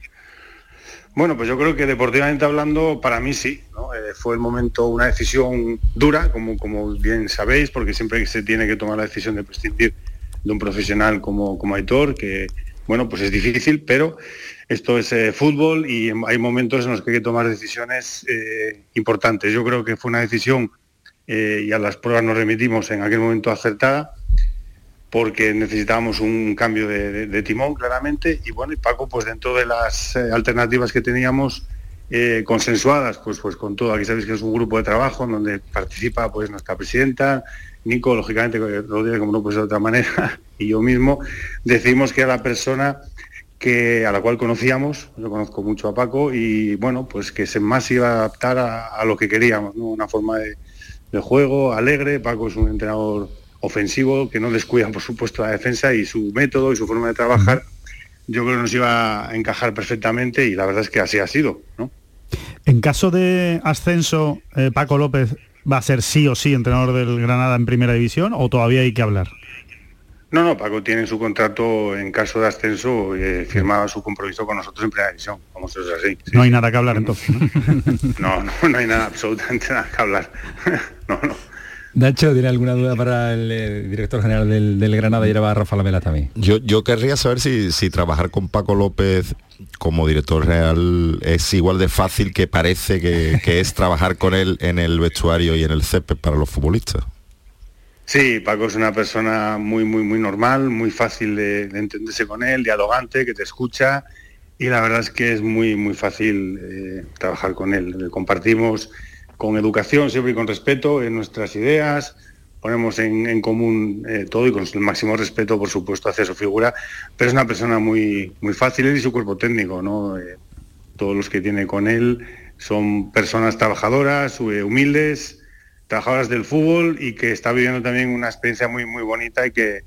Bueno, pues yo creo que deportivamente hablando, para mí sí. Eh, fue el momento, una decisión dura, como, como bien sabéis, porque siempre se tiene que tomar la decisión de prescindir de un profesional como, como Aitor, que bueno, pues es difícil, pero esto es eh, fútbol y hay momentos en los que hay que tomar decisiones eh, importantes. Yo creo que fue una decisión, y a las pruebas nos remitimos en aquel momento acertada, porque necesitábamos un cambio de, timón claramente. Y bueno y Paco pues dentro de las eh, alternativas que teníamos eh, consensuadas pues pues con todo. Aquí sabéis que es un grupo de trabajo en donde participa pues nuestra presidenta Nico lógicamente Rodríguez como no puede ser de otra manera [laughs] y yo mismo. Decidimos que era la persona que a la cual conocíamos yo conozco mucho a Paco y bueno pues que se más iba a adaptar a, lo que queríamos una forma de juego alegre. Paco es un entrenador ofensivo, que no descuida, por supuesto, la defensa y su método y su forma de trabajar, yo creo que nos iba a encajar perfectamente y la verdad es que así ha sido. ¿no? En caso de ascenso, eh, Paco López va a ser sí o sí entrenador del Granada en primera división o todavía hay que hablar? No, no, Paco tiene su contrato en caso de ascenso, eh, firmaba su compromiso con nosotros en primera división, vamos, es así. no hay nada que hablar entonces. [laughs] ¿no? no, no, hay nada, absolutamente nada que hablar. [laughs] no, no. Nacho, ¿tiene alguna duda para el eh, director general del, Granada y era Rafa Lamela también? Yo, yo querría saber si, si trabajar con Paco López como director general es igual de fácil que parece que, es trabajar con él en el vestuario y en el césped para los futbolistas. Sí, Paco es una persona muy, muy, muy normal, muy fácil de, entenderse con él, dialogante, que te escucha y la verdad es que es muy, muy fácil eh, trabajar con él. Compartimos con educación siempre y con respeto en nuestras ideas, ponemos en, común eh, todo y con el máximo respeto, por supuesto, hacia su figura, pero es una persona muy, muy fácil, y su cuerpo técnico, ¿no? Eh, todos los que tiene con él son personas trabajadoras, eh, humildes, trabajadoras del fútbol y que está viviendo también una experiencia muy, muy bonita y que,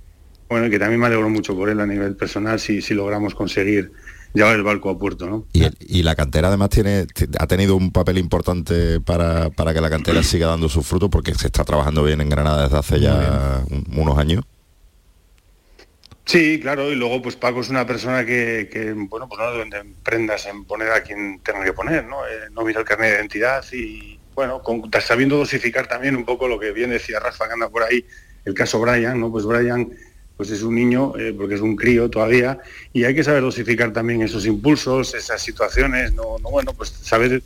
bueno, que también me alegro mucho por él a nivel personal si, si logramos conseguir llevar el barco a puerto. ¿no? Y, la cantera además tiene ha tenido un papel importante para, que la cantera siga dando sus frutos porque se está trabajando bien en Granada desde hace ya unos años. Sí, claro, y luego pues Paco es una persona que, bueno, pues no donde prendas en poner a quien tenga que poner, ¿no? Eh, no mira el carnet de identidad y, bueno, sabiendo dosificar también un poco lo que bien decía Rafa que anda por ahí, el caso Brian, ¿no? Pues Brian pues es un niño, eh, porque es un crío todavía, y hay que saber dosificar también esos impulsos, esas situaciones, no, no bueno, pues saber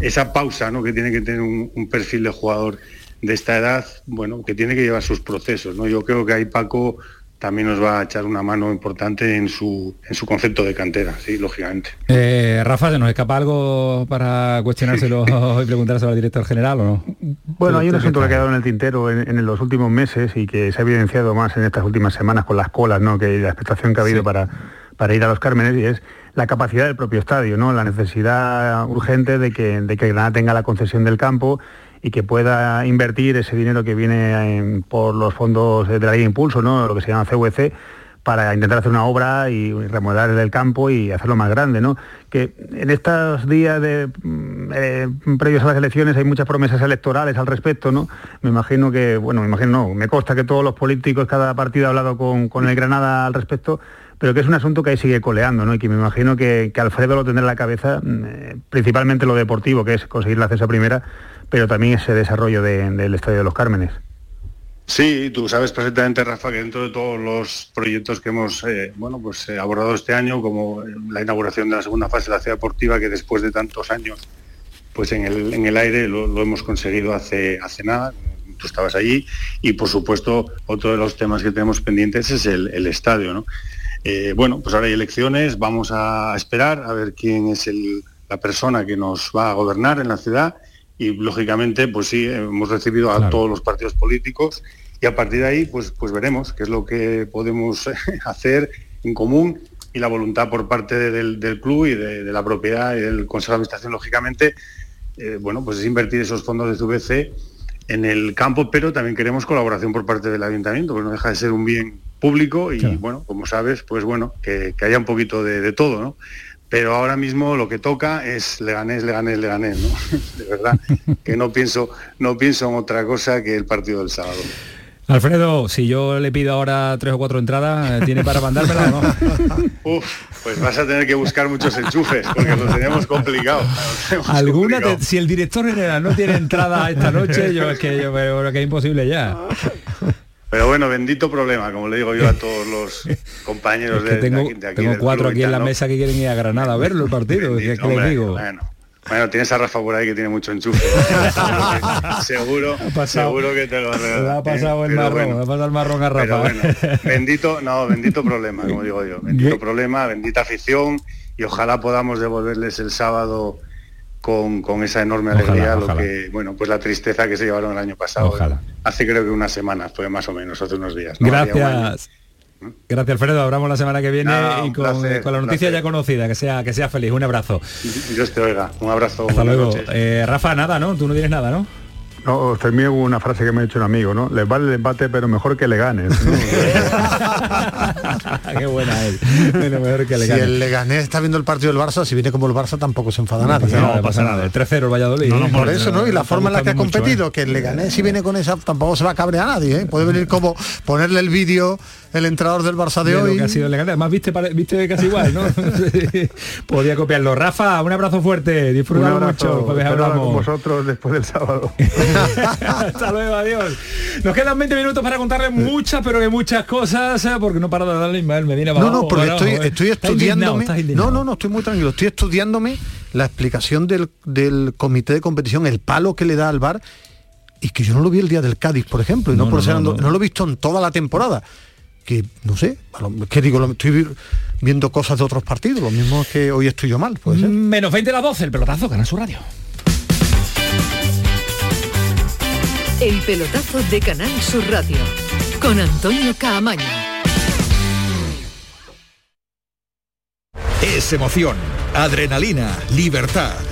esa pausa ¿no? que tiene que tener un, perfil de jugador de esta edad, bueno, que tiene que llevar sus procesos, ¿no? Yo creo que ahí Paco también nos va a echar una mano importante en su, en su concepto de cantera, sí, lógicamente. Eh, Rafa, ¿se nos escapa algo para cuestionárselo [laughs] y preguntárselo al director general o no? Bueno, hay un asunto que ha quedado en el tintero en, los últimos meses y que se ha evidenciado más en estas últimas semanas con las colas, ¿no? que la expectación que ha habido para, para ir a los Cármenes y es la capacidad del propio estadio, ¿no? la necesidad urgente de que, de que Granada tenga la concesión del campo y que pueda invertir ese dinero que viene por los fondos de la ley de impulso, ¿no? lo que se llama CVC, para intentar hacer una obra y remodelar el campo y hacerlo más grande, ¿no? Que en estos días de, mm, eh, previos a las elecciones hay muchas promesas electorales al respecto, ¿no? Me imagino que, bueno, me imagino, no, me consta que todos los políticos, cada partido ha hablado con, el Granada al respecto, pero que es un asunto que ahí sigue coleando, ¿no? Y que me imagino que, Alfredo lo tendrá en la cabeza, mm, eh, principalmente lo deportivo, que es conseguir la cesa primera, pero también ese desarrollo del Estadio de los Cármenes. Sí, tú sabes perfectamente, Rafa, que dentro de todos los proyectos que hemos eh, bueno, pues, eh, abordado este año, como la inauguración de la segunda fase de la ciudad deportiva, que después de tantos años pues en el, en el aire lo, hemos conseguido hace, hace nada, tú estabas allí, y por supuesto otro de los temas que tenemos pendientes es el, estadio. ¿no? Eh, bueno, pues ahora hay elecciones, vamos a esperar a ver quién es la persona que nos va a gobernar en la ciudad y lógicamente pues sí, hemos recibido a todos los partidos políticos y a partir de ahí pues, pues veremos qué es lo que podemos [laughs] hacer en común y la voluntad por parte del, club y de, la propiedad y del Consejo de Administración, lógicamente, eh, bueno, pues es invertir esos fondos de CVC en el campo, pero también queremos colaboración por parte del ayuntamiento, porque no deja de ser un bien público y bueno, como sabes, pues bueno, que, haya un poquito de, todo, ¿no? Pero ahora mismo lo que toca es Leganés, Leganés, Leganés, ¿no? [laughs] De verdad, que no pienso, no pienso en otra cosa que el partido del sábado. Alfredo, si yo le pido ahora tres o cuatro entradas, ¿tiene para mandármela no? [laughs] Uf, pues vas a tener que buscar muchos enchufes, porque lo tenemos complicado. Alguna, si el director general no tiene entrada esta noche, yo es que yo creo que es imposible ya. Pero bueno, bendito problema, como le digo yo a todos los [laughs] compañeros de, tengo, de, aquí, Tengo cuatro aquí en la mesa que quieren ir a Granada a verlo el partido. ¿qué, les digo? Bueno, tienes a Rafa por ahí que tiene mucho enchufe. [laughs] seguro, seguro que te lo ha ha pasado el marrón, ha pasado el marrón a Rafa. bendito, no, bendito problema, como digo yo. Bendito problema, bendita afición y ojalá podamos devolverles el sábado con, esa enorme alegría lo que, bueno, pues la tristeza que se llevaron el año pasado. Ojalá. Hace creo que unas semanas, fue más o menos, hace unos días. Gracias. Gracias Alfredo, hablamos la semana que viene y con, la noticia ya conocida, que sea, que sea feliz. Un abrazo. Dios te oiga, un abrazo. Hasta luego. Eh, Rafa, nada, ¿no? Tú no tienes nada, ¿no? No, termino una frase que me ha dicho un amigo, ¿no? Les vale el empate, pero mejor que le ganes. [laughs] Qué buena es. mejor que le si el Leganés está viendo el partido del Barça, si viene como el Barça tampoco se enfada nadie. No, pasa nada. El 3-0 el Valladolid. No, por eso, ¿no? Y la forma en la que ha competido, ¿eh? que el Leganés si viene con esa tampoco se va a cabrear a nadie, ¿eh? Puede venir como ponerle el vídeo el entrenador del Barça de, hoy. que ha sido. Además, viste, viste casi igual, ¿no? [laughs] Podía copiarlo. Rafa, un abrazo fuerte. Disfruta mucho. Hablamos. con vosotros después del sábado. [laughs] [laughs] Hasta luego, adiós. Nos quedan 20 minutos para contarle muchas, pero que muchas cosas, ¿eh? porque no para de darle Ismael Medina. No, no, porque estoy, estoy estudiándome. No, no, no, estoy muy tranquilo. Estoy estudiándome la explicación del, del comité de competición, el palo que le da al bar y que yo no lo vi el día del Cádiz, por ejemplo, y no, por ser no, lo he visto en toda la temporada que no sé, que digo, estoy viendo cosas de otros partidos, lo mismo que hoy estoy yo mal. ¿puede ser? Menos 20 a las 12, el pelotazo, gana su radio. El pelotazo de Canal Sur Radio con Antonio Caamaño. Es emoción, adrenalina, libertad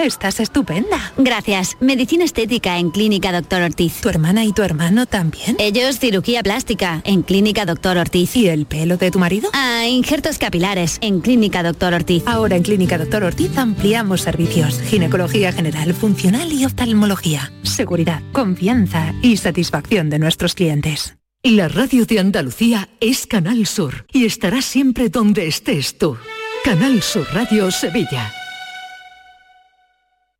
Estás estupenda. Gracias. Medicina estética en Clínica Doctor Ortiz. ¿Tu hermana y tu hermano también? Ellos cirugía plástica en Clínica Doctor Ortiz. ¿Y el pelo de tu marido? Ah, injertos capilares en Clínica Doctor Ortiz. Ahora en Clínica Doctor Ortiz ampliamos servicios. Ginecología general, funcional y oftalmología. Seguridad, confianza y satisfacción de nuestros clientes. La radio de Andalucía es Canal Sur y estará siempre donde estés tú. Canal Sur Radio Sevilla.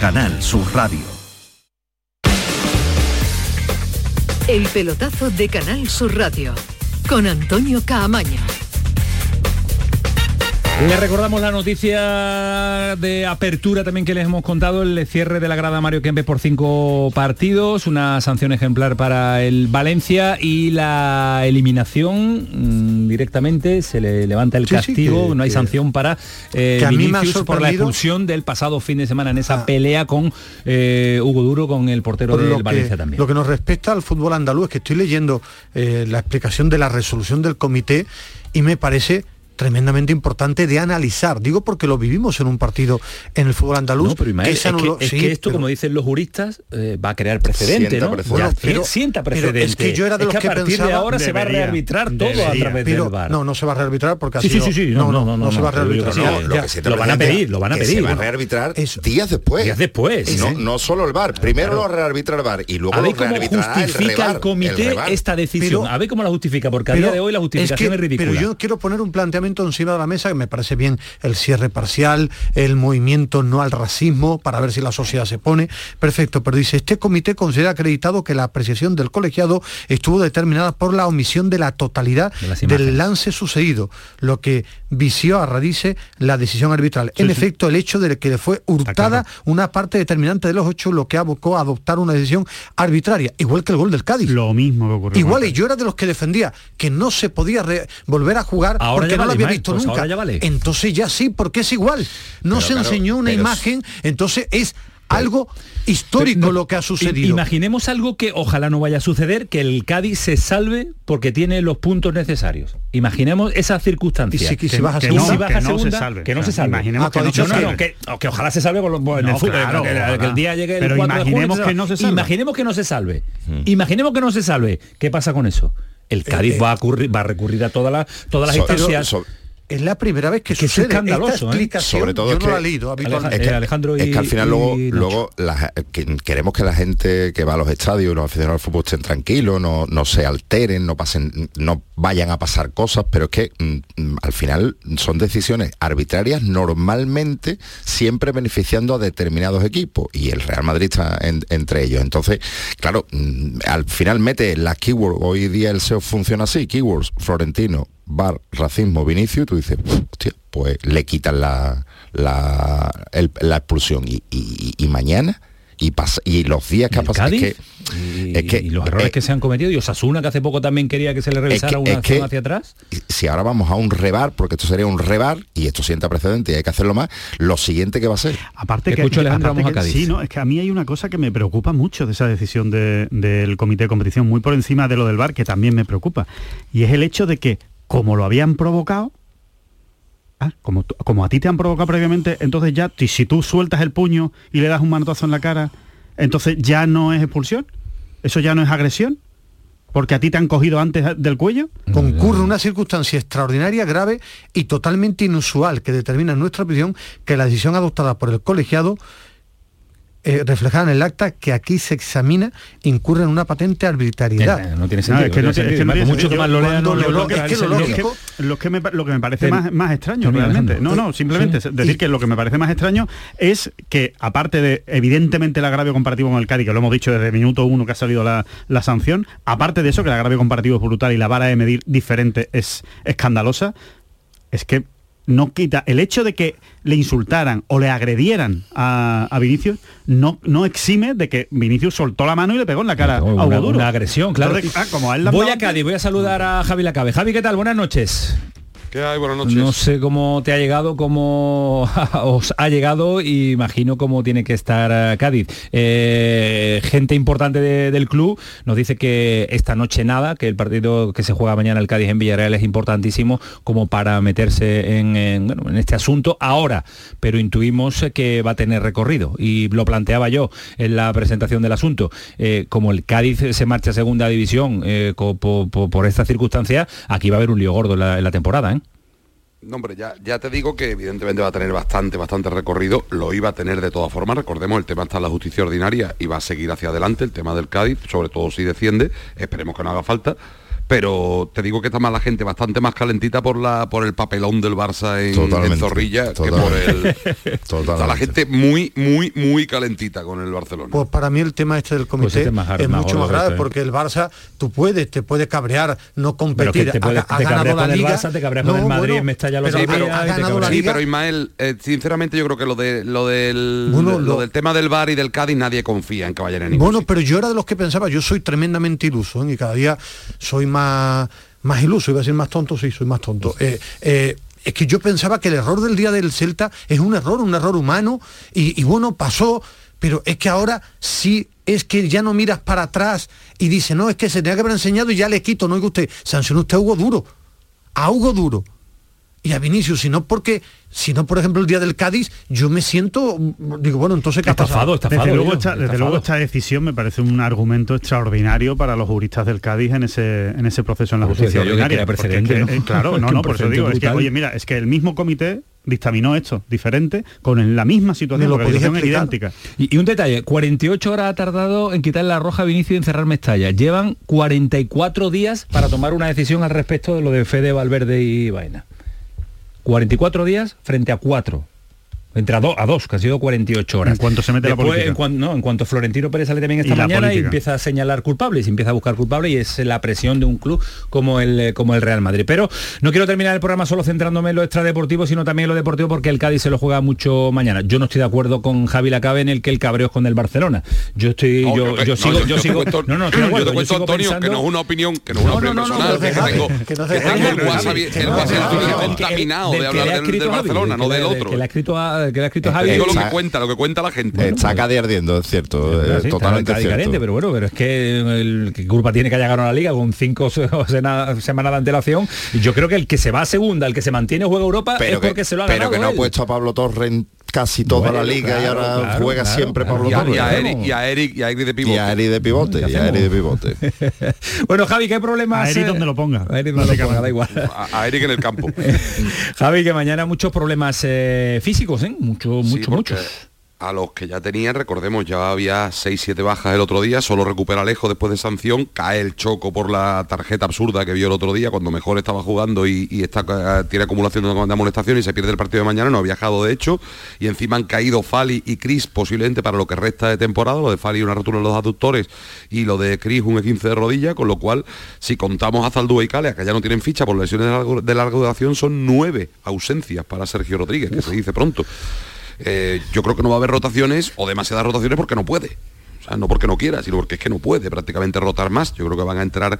Canal Sur Radio. El pelotazo de Canal Sur Radio, con Antonio Caamaño. Le recordamos la noticia de apertura también que les hemos contado, el cierre de la grada Mario Kempes por cinco partidos, una sanción ejemplar para el Valencia y la eliminación mm, directamente, se le levanta el Sí, sí, castigo, que- no hay que- sanción para eh, que a mí me ha Vinicius por la expulsión del pasado fin de semana en esa pelea con eh, Hugo Duro, con el portero Por del Valencia también. lo que nos respecta al fútbol andaluz, es que estoy leyendo eh, la explicación de la resolución del comité y me parece tremendamente importante de analizar. Digo porque lo vivimos en un partido en el fútbol andaluz. No, pero Ismael, que es, que, es sí, que esto, pero- como dicen los juristas, eh, va a crear precedente, Sienta ¿no? precedente. Bueno, pero- sienta pero precedente. es que yo era de Es los que que a partir de pensaba- ahora se va a Debería, rearbitrar todo a debería. través pero del VAR. no, no se va a rearbitrar porque ha Sí, sí, sí, sí, no, no, no, no, se va a no, rearbitrar. que no, lo que van a pedir, lo van a que pedir. Se va a rearbitrar días después. Días después. No, no solo el VAR. Primero lo rearbitra el VAR y luego A lo rearbitrará el justifica el comité esta decisión. Pero- a ver cómo la justifica, porque a Pero día de hoy la justificación es, que- ridícula. Pero yo quiero poner un planteamiento encima de la mesa que me parece bien el cierre parcial, el movimiento no al racismo, para ver si la sociedad se pone. Perfecto, pero dice, este comité considera acreditado que la apreciación del colegiado estuvo determinada por la omisión de la totalidad De del lance sucedido, lo que vició a radice la decisión arbitral. en sí. efecto, el hecho de que le fue hurtada una parte determinante de los ocho, lo que abocó a adoptar una decisión arbitraria, igual que el gol del Cádiz. Lo mismo que ocurrió. Igual, y yo era de los que defendía que no se podía volver a jugar Ahora porque no lo vale, había visto pues nunca. ya vale. Entonces ya sí, porque es igual. No Pero se claro, enseñó una pero- imagen, entonces es algo histórico Pero no, lo que ha sucedido. Imaginemos algo que ojalá no vaya a suceder, que el Cádiz se salve porque tiene los puntos necesarios. Imaginemos esa circunstancia. Y si- y si baja que, segunda, si baja que a no se segunda, salve. que no se salve. imaginemos Ah, que no se dicho No, no, salve. no, que, o que ojalá se salve con los, en el No, fútbol, claro, que, que el día llegue el Pero 4 de junio, imaginemos que no se salve. Imaginemos que no se salve. Imaginemos que no se salve. ¿Qué pasa con eso? El Cádiz eh, va, a ocurrir- va a recurrir a todas las todas las So- instancias. so- es la primera vez que, Que es sucede. escandaloso, Esta ¿eh? sobre todo yo es no que- la he leído habitualmente. es que, Alejandro es que al final luego, y Nacho. luego la- que queremos que la gente que va a los estadios y los aficionados al fútbol estén tranquilos, no, no se alteren, no pasen, no vayan a pasar cosas, pero es que mm, mm, al final son decisiones arbitrarias normalmente siempre beneficiando a determinados equipos y el Real Madrid está en- entre ellos. Entonces, claro, mm, al final mete las keywords, hoy día el SEO funciona así, keywords, Florentino, Bar, racismo, Vinicio, y tú dices, hostia, pues le quitan la, la, el- la expulsión y, y- y mañana y pasa, y los días que ¿Y ha pasado es que, y, es que- y los errores eh, que se han cometido y Osasuna que hace poco también quería que se le revisara que- una es acción que- hacia atrás si ahora vamos a un rebar, porque esto sería un rebar y esto sienta precedente y hay que hacerlo más, lo siguiente que va a ser. Aparte Te que, escucho, Alejandro, aparte vamos a Cádiz. sí, no, es que a mí hay una cosa que me preocupa mucho de esa decisión de- del comité de competición, muy por encima de lo del VAR, que también me preocupa. Y es el hecho de que, como lo habían provocado, ah, como, como a ti te han provocado previamente, entonces ya, si tú sueltas el puño y le das un manotazo en la cara, entonces ya no es expulsión. Eso ya no es agresión. Porque a ti te han cogido antes del cuello. concurre una circunstancia extraordinaria, grave y totalmente inusual que determina en nuestra opinión que la decisión adoptada por el colegiado eh, reflejada en el acta que aquí se examina incurre en una patente arbitrariedad. Eh, no tiene No, sentido, es que no, no tiene es que sentido. no tiene Por mucho más lo lean, no lo- es que lo sentido. lógico- Lo que me, lo que me parece más, más extraño realmente. No, no, simplemente Sí. decir que lo que me parece más extraño es que, aparte de evidentemente el agravio comparativo con el Cádiz, que lo hemos dicho desde el minuto uno que ha salido la, la sanción, aparte de eso, que el agravio comparativo es brutal y la vara de medir diferente es escandalosa, es que no quita el hecho de que le insultaran o le agredieran a, a Vinicius no, no exime de que Vinicius soltó la mano y le pegó en la cara a una, Hugo Duro. una agresión, claro. Entonces, ah, como a él voy a Cádiz, voy a saludar a Javi Lacabe. Javi, ¿qué tal? Buenas noches. No sé cómo te ha llegado, cómo [laughs] os ha llegado y imagino cómo tiene que estar eh, Cádiz. Eh, gente importante de- del club nos dice que esta noche nada, que el partido que se juega mañana el Cádiz en Villarreal es importantísimo como para meterse en, este asunto ahora, pero intuimos que va a tener recorrido y lo planteaba yo en la presentación del asunto. Eh, como el Cádiz se marcha a segunda división eh, co- po- po- por, esta circunstancia, aquí va a haber un lío gordo en la, en la temporada. ¿eh? No, hombre, ya, ya te digo que evidentemente va a tener bastante, bastante recorrido. Lo iba a tener de todas formas. Recordemos, el tema está en la justicia ordinaria y va a seguir hacia adelante. El tema del Cádiz, sobre todo si desciende. Esperemos que no haga falta. Pero te digo que está más la gente bastante más calentita por la por el papelón del Barça en, Zorrilla que por totalmente. el. [laughs] Está la gente muy, muy, muy calentita con el Barcelona. Pues para mí el tema este del comité este es mucho más grave este, porque el Barça, tú puedes, te puede cabrear, no competir. Te ha, ha te ganado la liga. Barça, te cabreas con el Madrid en Mestalla los pero- días pero y ha te ganado la Sí, pero Ismael, eh, sinceramente yo creo que lo de lo del Bueno, lo, lo- del tema del bar y del Cádiz nadie confía en que vayan a ningún Bueno, pero yo era de los que pensaba, yo soy tremendamente iluso ¿eh? y cada día soy más, más iluso, iba a decir más tonto, sí, soy más tonto. Eh, eh, es que yo pensaba que el error del día del Celta es un error, un error humano, y, y bueno, pasó, pero es que ahora sí es que ya no miras para atrás y dices, no, es que se tenía que haber enseñado y ya le quito, no oiga usted, sancionó usted a Hugo Duro, a Hugo Duro y a Vinicius, sino porque, si no, por ejemplo, el día del Cádiz, yo me siento, digo, bueno, entonces ¿qué ha pasado? desde luego, esta, desde luego esta decisión me parece un argumento extraordinario para los juristas del Cádiz en ese en ese proceso en la Por eso justicia yo que ordinaria. que, ¿no? eh, claro, [laughs] no, no, por eso digo, es que, oye, mira, es que el mismo comité dictaminó esto diferente con la misma situación, lo explicar? idéntica. Y, y un detalle, 48 horas ha tardado en quitar la roja a Vinicio y encerrar Mestalla. Llevan 44 días para tomar una decisión al respecto de lo de Fede Valverde y Vaina. 44 días frente a 4. Entre a, do- a dos, que ha sido 48 horas. En cuanto se mete la Después, política. En, cuan- no, en cuanto Florentino Pérez sale también esta Y la mañana y empieza a señalar culpables, y empieza a buscar culpables y es la presión de un club como el, como el Real Madrid. Pero no quiero terminar el programa solo centrándome en lo extradeportivo, sino también en lo deportivo porque el Cádiz se lo juega mucho mañana. Yo no estoy de acuerdo con Javi Lacabe en el que el cabreo es con el Barcelona. Yo estoy, No, yo, yo no, sigo, yo- yo yo sigo. cuento- no, no, estoy de yo te yo cuento, Antonio, que pensando- no es una opinión, que no es una opinión personal, que tengo- que el WhatsApp contaminado de que hablar del- Barcelona, no que del otro. Que le ha escrito a, que le ha escrito a Javi. Digo lo que Está- cuenta, lo que cuenta la gente. Está cadi ardiendo, es cierto, eh, está totalmente Cádiz cierto. caliente, pero bueno, pero es que el ¿qué culpa tiene que haya ganado la liga con cinco [laughs] semanas de antelación. Y yo creo que el que se va a segunda, el que se mantiene juega Europa pero es que, porque se lo ha pero ganado que no ha puesto a Pablo Torres en casi toda Bueno, la liga y ahora claro, juega claro, siempre claro. Pablo Y a, Torres. y a Eric, y a Eric, y a Eric de pivote. Y a Eric de pivote, y a Eric de pivote. Bueno, Javi, ¿qué problemas? A Eric donde lo ponga. A Eric donde lo ponga, da igual. A, a Eric en el campo. [laughs] Javi, que mañana muchos problemas eh, físicos, ¿eh? Mucho, Sí, mucho, porque muchos. A los que ya tenían, recordemos, ya había 6-7 bajas el otro día, solo recupera Alejo después de sanción, cae el choco por la tarjeta absurda que vio el otro día, cuando mejor estaba jugando y, está, eh, tiene acumulación de, de amonestación y se pierde el partido de mañana, no ha viajado de hecho, y encima han caído Fali y Cris posiblemente para lo que resta de temporada, lo de Fali una rotura en los aductores y lo de Cris un E15 de rodilla, con lo cual, si contamos a Zaldúa y Calea, que ya no tienen ficha por lesiones de larga duración, son nueve ausencias para Sergio Rodríguez, que se dice pronto. Eh, yo creo que no va a haber rotaciones o demasiadas rotaciones porque no puede. O sea, no porque no quiera, sino porque es que no puede prácticamente rotar más. Yo creo que van a entrar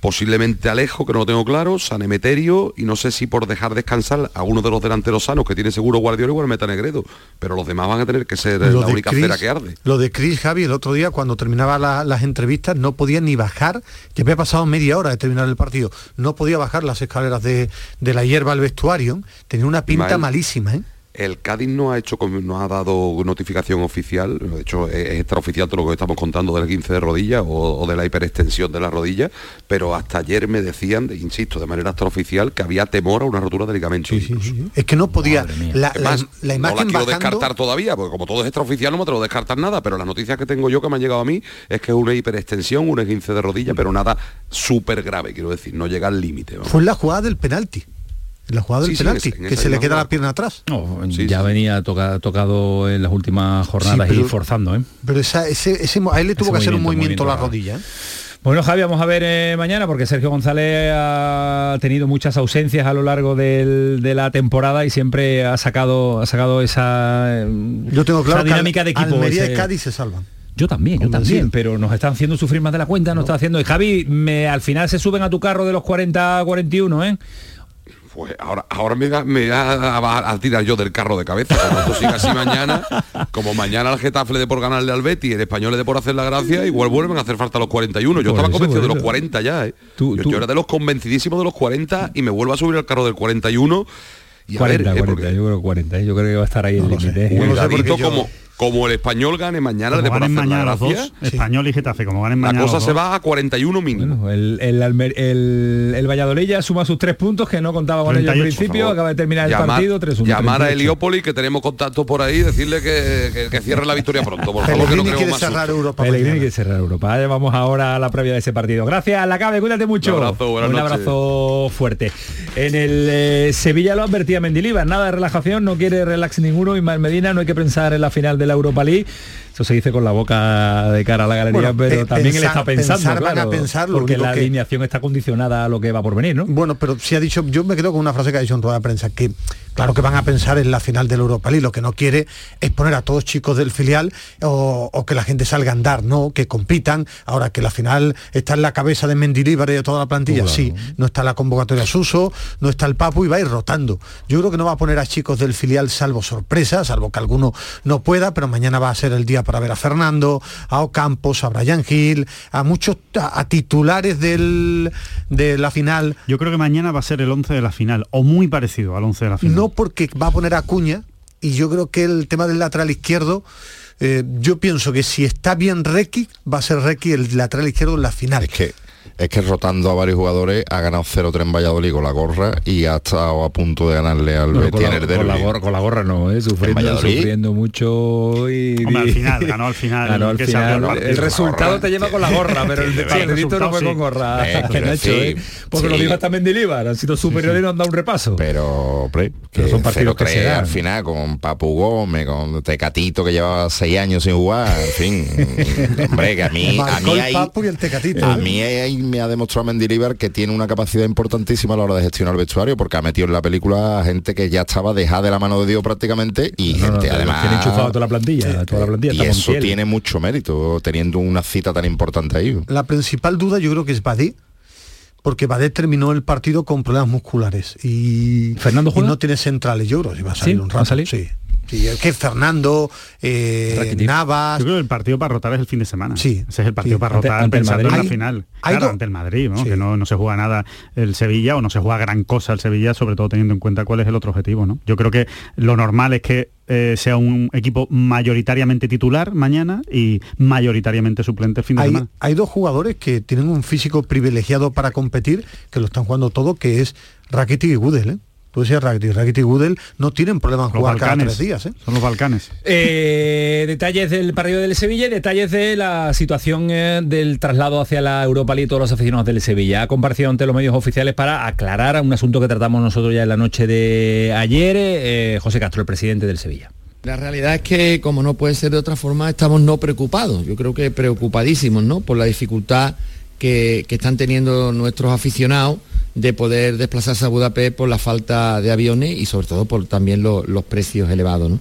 posiblemente Alejo, que no lo tengo claro, San Emeterio, y no sé si por dejar descansar a uno de los delanteros sanos que tiene seguro Guardiola igual meta Negredo. Pero los demás van a tener que ser Lo la única Chris- cera que arde. Lo de Chris Javi el otro día cuando terminaba la- las entrevistas no podía ni bajar, que había pasado media hora de terminar el partido, no podía bajar las escaleras de, de la hierba al vestuario, tenía una pinta malísima, ¿eh? El Cádiz no ha hecho no ha dado notificación oficial, de hecho es extraoficial todo lo que estamos contando del 15 de rodilla o, o de la hiperextensión de la rodilla, pero hasta ayer me decían, de- insisto, de manera extraoficial, que había temor a una rotura de ligamento. Es que no podía, la, Es la- más, la no imagen la quiero bajando- descartar todavía, porque como todo es extraoficial no me atrevo a descartar nada, pero las noticias que tengo yo que me han llegado a mí es que es una hiperextensión, un 15 de rodilla, pero nada súper grave, quiero decir, no llega al límite. fue en la jugada del penalti, en la jugada del Sí, sí, penalti, en esa- en que se le queda jugada. la pierna atrás. No, ya venía toca- tocado en las últimas jornadas Sí, y forzando, ¿eh? Pero esa, ese, ese a él le tuvo Ese que hacer un movimiento, movimiento, la rodilla. ¿eh? Bueno, Javi, vamos a ver eh, mañana porque Sergio González ha tenido muchas ausencias a lo largo del- de la temporada y siempre ha sacado, ha sacado esa, eh, Yo tengo claro esa que dinámica Al- de equipo. Almería ese- y Cádiz se salvan. Yo también, yo también, pero nos están haciendo sufrir más de la cuenta, nos está haciendo. Y Javi, me, al final se suben a tu carro de los 40 a 41, ¿eh? Pues ahora, ahora me da, me da a, a tirar yo del carro de cabeza. Como esto siga así mañana, como mañana el Getafe le dé por ganarle al Betty y el español le dé por hacer la gracia, igual vuelven a hacer falta los 41. Yo Por estaba eso, convencido de los eso. 40 ya, ¿eh? Tú- yo, tú- yo era de los convencidísimos de los 40 y me vuelvo a subir al carro del 41. Y a 40, ver, eh, 40, yo creo 40, yo creo que va a estar ahí el límite. porque- ¿eh? cuidadito como, como el español gane mañana, Como ganen la mañana los gracia. dos, Español y Getafe, como ganen La mañana cosa los se dos. va a 41 mínimo. Bueno, el, el, Almer- el- el Valladolid ya suma sus tres puntos que no contaba con ellos al 38, por principio, acaba de terminar el partido 3-1. Llamar a 38. Heliópolis, que tenemos contacto por ahí, decirle que, que- que cierre la victoria pronto, por favor, que no queremos más susto. Pellegrini quiere cerrar Europa. Vamos ahora a la previa de ese partido. Gracias, la cabe, cuídate mucho. Un abrazo, Un abrazo fuerte. En el eh, Sevilla lo advertía Mendilibar, nada de relajación, no quiere relax ninguno. y Medina, no hay que pensar en la final de la Europa League. Eso se dice con la boca de cara a la galería, Bueno, pero pe- también él pensar- está pensando, pensar van a claro, porque la que- alineación está condicionada a lo que va por venir, ¿no? Bueno, pero sí ha dicho, yo me quedo con una frase que ha dicho en toda la prensa, que claro que van a pensar en la final del Europa League, lo que no quiere es poner a todos chicos del filial o, o que la gente salga a andar, no, que compitan, ahora que la final está en la cabeza de Mendilibar y de toda la plantilla, sí, no está la convocatoria Suso, no está el Papu y va a ir rotando. Yo creo que no va a poner a chicos del filial salvo sorpresa, salvo que alguno no pueda, pero mañana va a ser el día para ver a Fernando, a Ocampos, a Brian Hill, a muchos, a, a titulares del, de la final. Yo creo que mañana va a ser el 11 de la final, o muy parecido al 11 de la final. No porque va a poner a Cuña y yo creo que el tema del lateral izquierdo, eh, yo pienso que si está bien Requi, va a ser Requi el lateral izquierdo en la final. Es que es que rotando a varios jugadores ha ganado 0-3 en Valladolid con la gorra y ha estado a punto de ganarle al Betis con, la, el con la gorra, con la gorra no, ¿eh? sufriendo, mucho y Hombre, al final, [laughs] ganó al final, Ganó al el resultado te lleva con la gorra, [laughs] pero el partidito no fue sí. con gorra. Eh, [laughs] Nacho, ¿eh? Porque lo sí. dijo también Mendilibar, han sido superiores y no han dado un repaso. Pero, hombre, Pero que son partidos que 0-3 se dan. al final con Papu Gómez, con Tecatito que llevaba seis años sin jugar, en fin. hombre, que a mí, a mí el ahí, Papu y el Tecatito. a ¿eh? mí me ha demostrado Mendilibar que tiene una capacidad importantísima a la hora de gestionar el vestuario porque ha metido en la película a gente que ya estaba dejada de la mano de Dios prácticamente y No, gente no, además tiene enchufado toda la plantilla, toda la plantilla. y eso tiene mucho mérito teniendo una cita tan importante ahí. La principal duda yo creo que es Badé, porque Badé terminó el partido con problemas musculares y, ¿Fernando y no tiene centrales, yo creo que va a salir ¿Sí? un ¿Va a rato. salir? Sí. Sí, es que Fernando, eh. Navas, Yo creo que el partido para rotar es el fin de semana. Sí. Ese es el partido Sí. para Ante- rotar ante el pensando en la final. hay Claro, do- ante el Madrid, ¿no? Sí. que no, no se juega nada el Sevilla o no se juega gran cosa el Sevilla, sobre todo teniendo en cuenta cuál es el otro objetivo, ¿no? Yo creo que lo normal es que eh, sea un equipo mayoritariamente titular mañana y mayoritariamente suplente el fin de hay, semana. hay dos jugadores que tienen un físico privilegiado para competir, que lo están jugando todo, que es Rakitic y Gudel, ¿eh? Tú decías Rakitic, Rakitic y Gudel no tienen problema en Los jugar cada Balcanes. tres días, ¿eh? Son los Balcanes. Eh, detalles del partido del Sevilla y detalles de la situación eh, del traslado hacia la Europa League todos los aficionados del Sevilla. Ha comparecido ante los medios oficiales para aclarar un asunto que tratamos nosotros ya en la noche de ayer. eh, José Castro, el presidente del Sevilla. La realidad es que, como no puede ser de otra forma, estamos no preocupados. Yo creo que preocupadísimos, ¿no? Por la dificultad que, que están teniendo nuestros aficionados de poder desplazarse a Budapest por la falta de aviones y sobre todo por también lo- los precios elevados.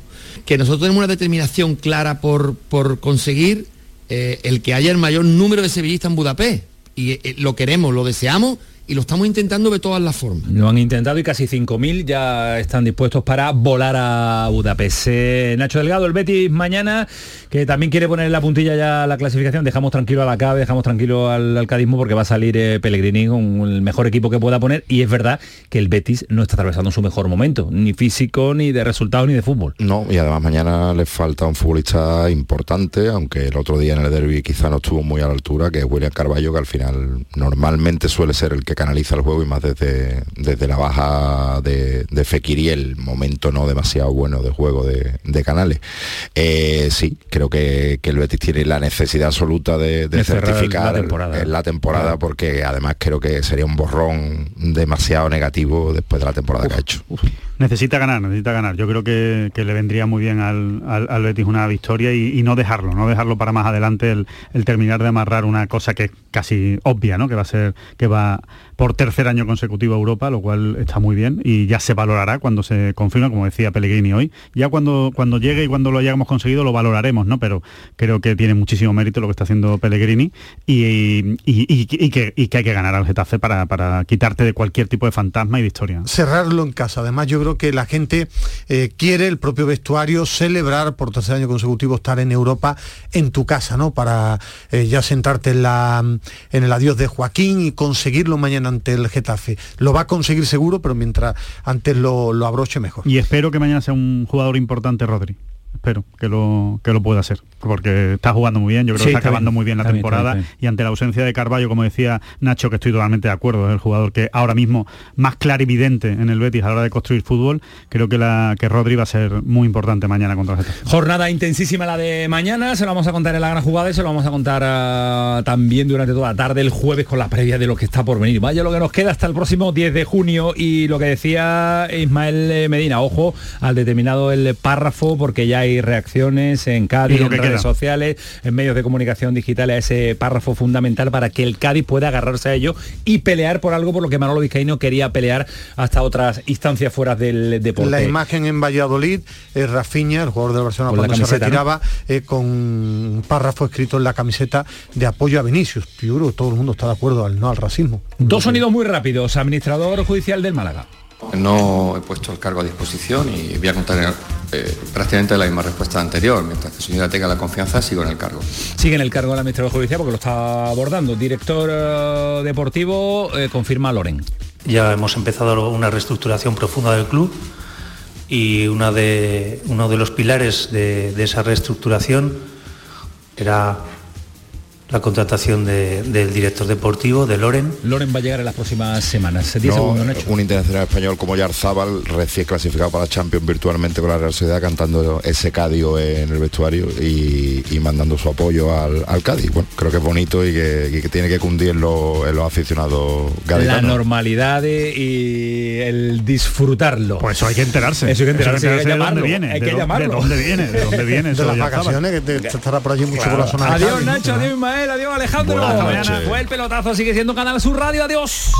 Que nosotros tenemos una determinación clara por, por conseguir eh, el que haya el mayor número de sevillistas en Budapest. Y eh, lo queremos, lo deseamos y lo estamos intentando de todas las formas. Lo han intentado y casi 5.000 ya están dispuestos para volar a Budapest. Eh, Nacho Delgado, el Betis mañana, que también quiere poner en la puntilla ya la clasificación. Dejamos tranquilo a la CABE, dejamos tranquilo al, al cadismo porque va a salir eh, Pellegrini con el mejor equipo que pueda poner. Y es verdad que el Betis no está atravesando su mejor momento, ni físico, ni de resultados, ni de fútbol. No, y además mañana les falta un futbolista importante, aunque el otro día en el derby quizá no estuvo muy a la altura, que es William Carballo, que al final normalmente suele ser el que canaliza el juego y más desde, desde la baja de, de el momento no demasiado bueno de juego de, de Canales. Eh, sí, creo que, que el Betis tiene la necesidad absoluta de, de certificar la temporada. en la temporada porque además creo que sería un borrón demasiado negativo después de la temporada que ha hecho. necesita ganar, necesita ganar. Yo creo que, le vendría muy bien al, al, Betis una victoria y, no dejarlo, no dejarlo para más adelante el, el, terminar de amarrar una cosa que es casi obvia, ¿no? Que va a ser, que va por tercer año consecutivo a Europa, lo cual está muy bien y ya se valorará cuando se confirme, como decía Pellegrini hoy. Ya cuando, cuando llegue y cuando lo hayamos conseguido lo valoraremos, ¿no? Pero creo que tiene muchísimo mérito lo que está haciendo Pellegrini y, que, hay que ganar al Getafe para, para, quitarte de cualquier tipo de fantasma y de historia. Cerrarlo en casa. Además, yo creo que la gente eh, quiere el propio vestuario celebrar por tercer año consecutivo estar en Europa en tu casa, ¿no? Para eh, ya sentarte en, la, en el adiós de Joaquín y conseguirlo mañana ante el Getafe. Lo va a conseguir seguro, pero mientras antes lo, lo abroche mejor. Y espero que mañana sea un jugador importante, Rodri espero que lo, que lo pueda hacer, porque está jugando muy bien, yo creo que está, acabando muy bien la temporada y ante la ausencia de Carballo, como decía Nacho, que estoy totalmente de acuerdo, es el jugador que ahora mismo más clarividente en el Betis a la hora de construir fútbol, creo que, la, que Rodri va a ser muy importante mañana contra el Getafe. Jornada intensísima la de mañana, se lo vamos a contar en la gran jugada y se lo vamos a contar ah, también durante toda la tarde el jueves con la previa de lo que está por venir. Vaya lo que nos queda hasta el próximo 10 de junio y lo que decía Ismael eh, Medina, ojo al determinado el párrafo porque ya hay reacciones en Cádiz, en redes sociales, en medios de comunicación digital a ese párrafo fundamental para que el Cádiz pueda agarrarse a ello y pelear por algo por lo que Manolo Vizcaíno quería pelear hasta otras instancias fuera del deporte. La imagen en Valladolid es Rafinha, el jugador del Barcelona cuando se retiraba, eh, con un párrafo escrito en la camiseta de apoyo a Vinicius. Que todo el mundo está de acuerdo al no al racismo. Dos sonidos muy rápidos. Administrador judicial del Málaga. No he puesto el cargo a disposición y voy a contar eh, prácticamente la misma respuesta anterior. Mientras que la señora tenga la confianza, sigo en el cargo. Sigue en el cargo de la Administrador Judicial porque lo está abordando. Director eh, deportivo, eh, confirma Loren. Ya hemos empezado una reestructuración profunda del club y una de, uno de los pilares de, de esa reestructuración era la contratación del director deportivo, de Loren. Loren va a llegar en las próximas semanas. un internacional español como Yarzábal, recién clasificado para la Champions virtualmente con la Real Sociedad, cantando ese Cádiz en el vestuario y, mandando su apoyo al, Cádiz. Bueno, creo que es bonito y que, tiene que cundir en, los aficionados gaditanos. La normalidad y el disfrutarlo. Pues eso hay que enterarse. Eso hay que enterarse, hay que de dónde viene. Hay que de, dónde viene? ¿De dónde viene? [laughs] de las vacaciones, que estará por allí mucho por la zona Adiós Nacho, adiós Adiós Alejandro. Fue el pelotazo, sigue siendo Canal Sur Radio, adiós.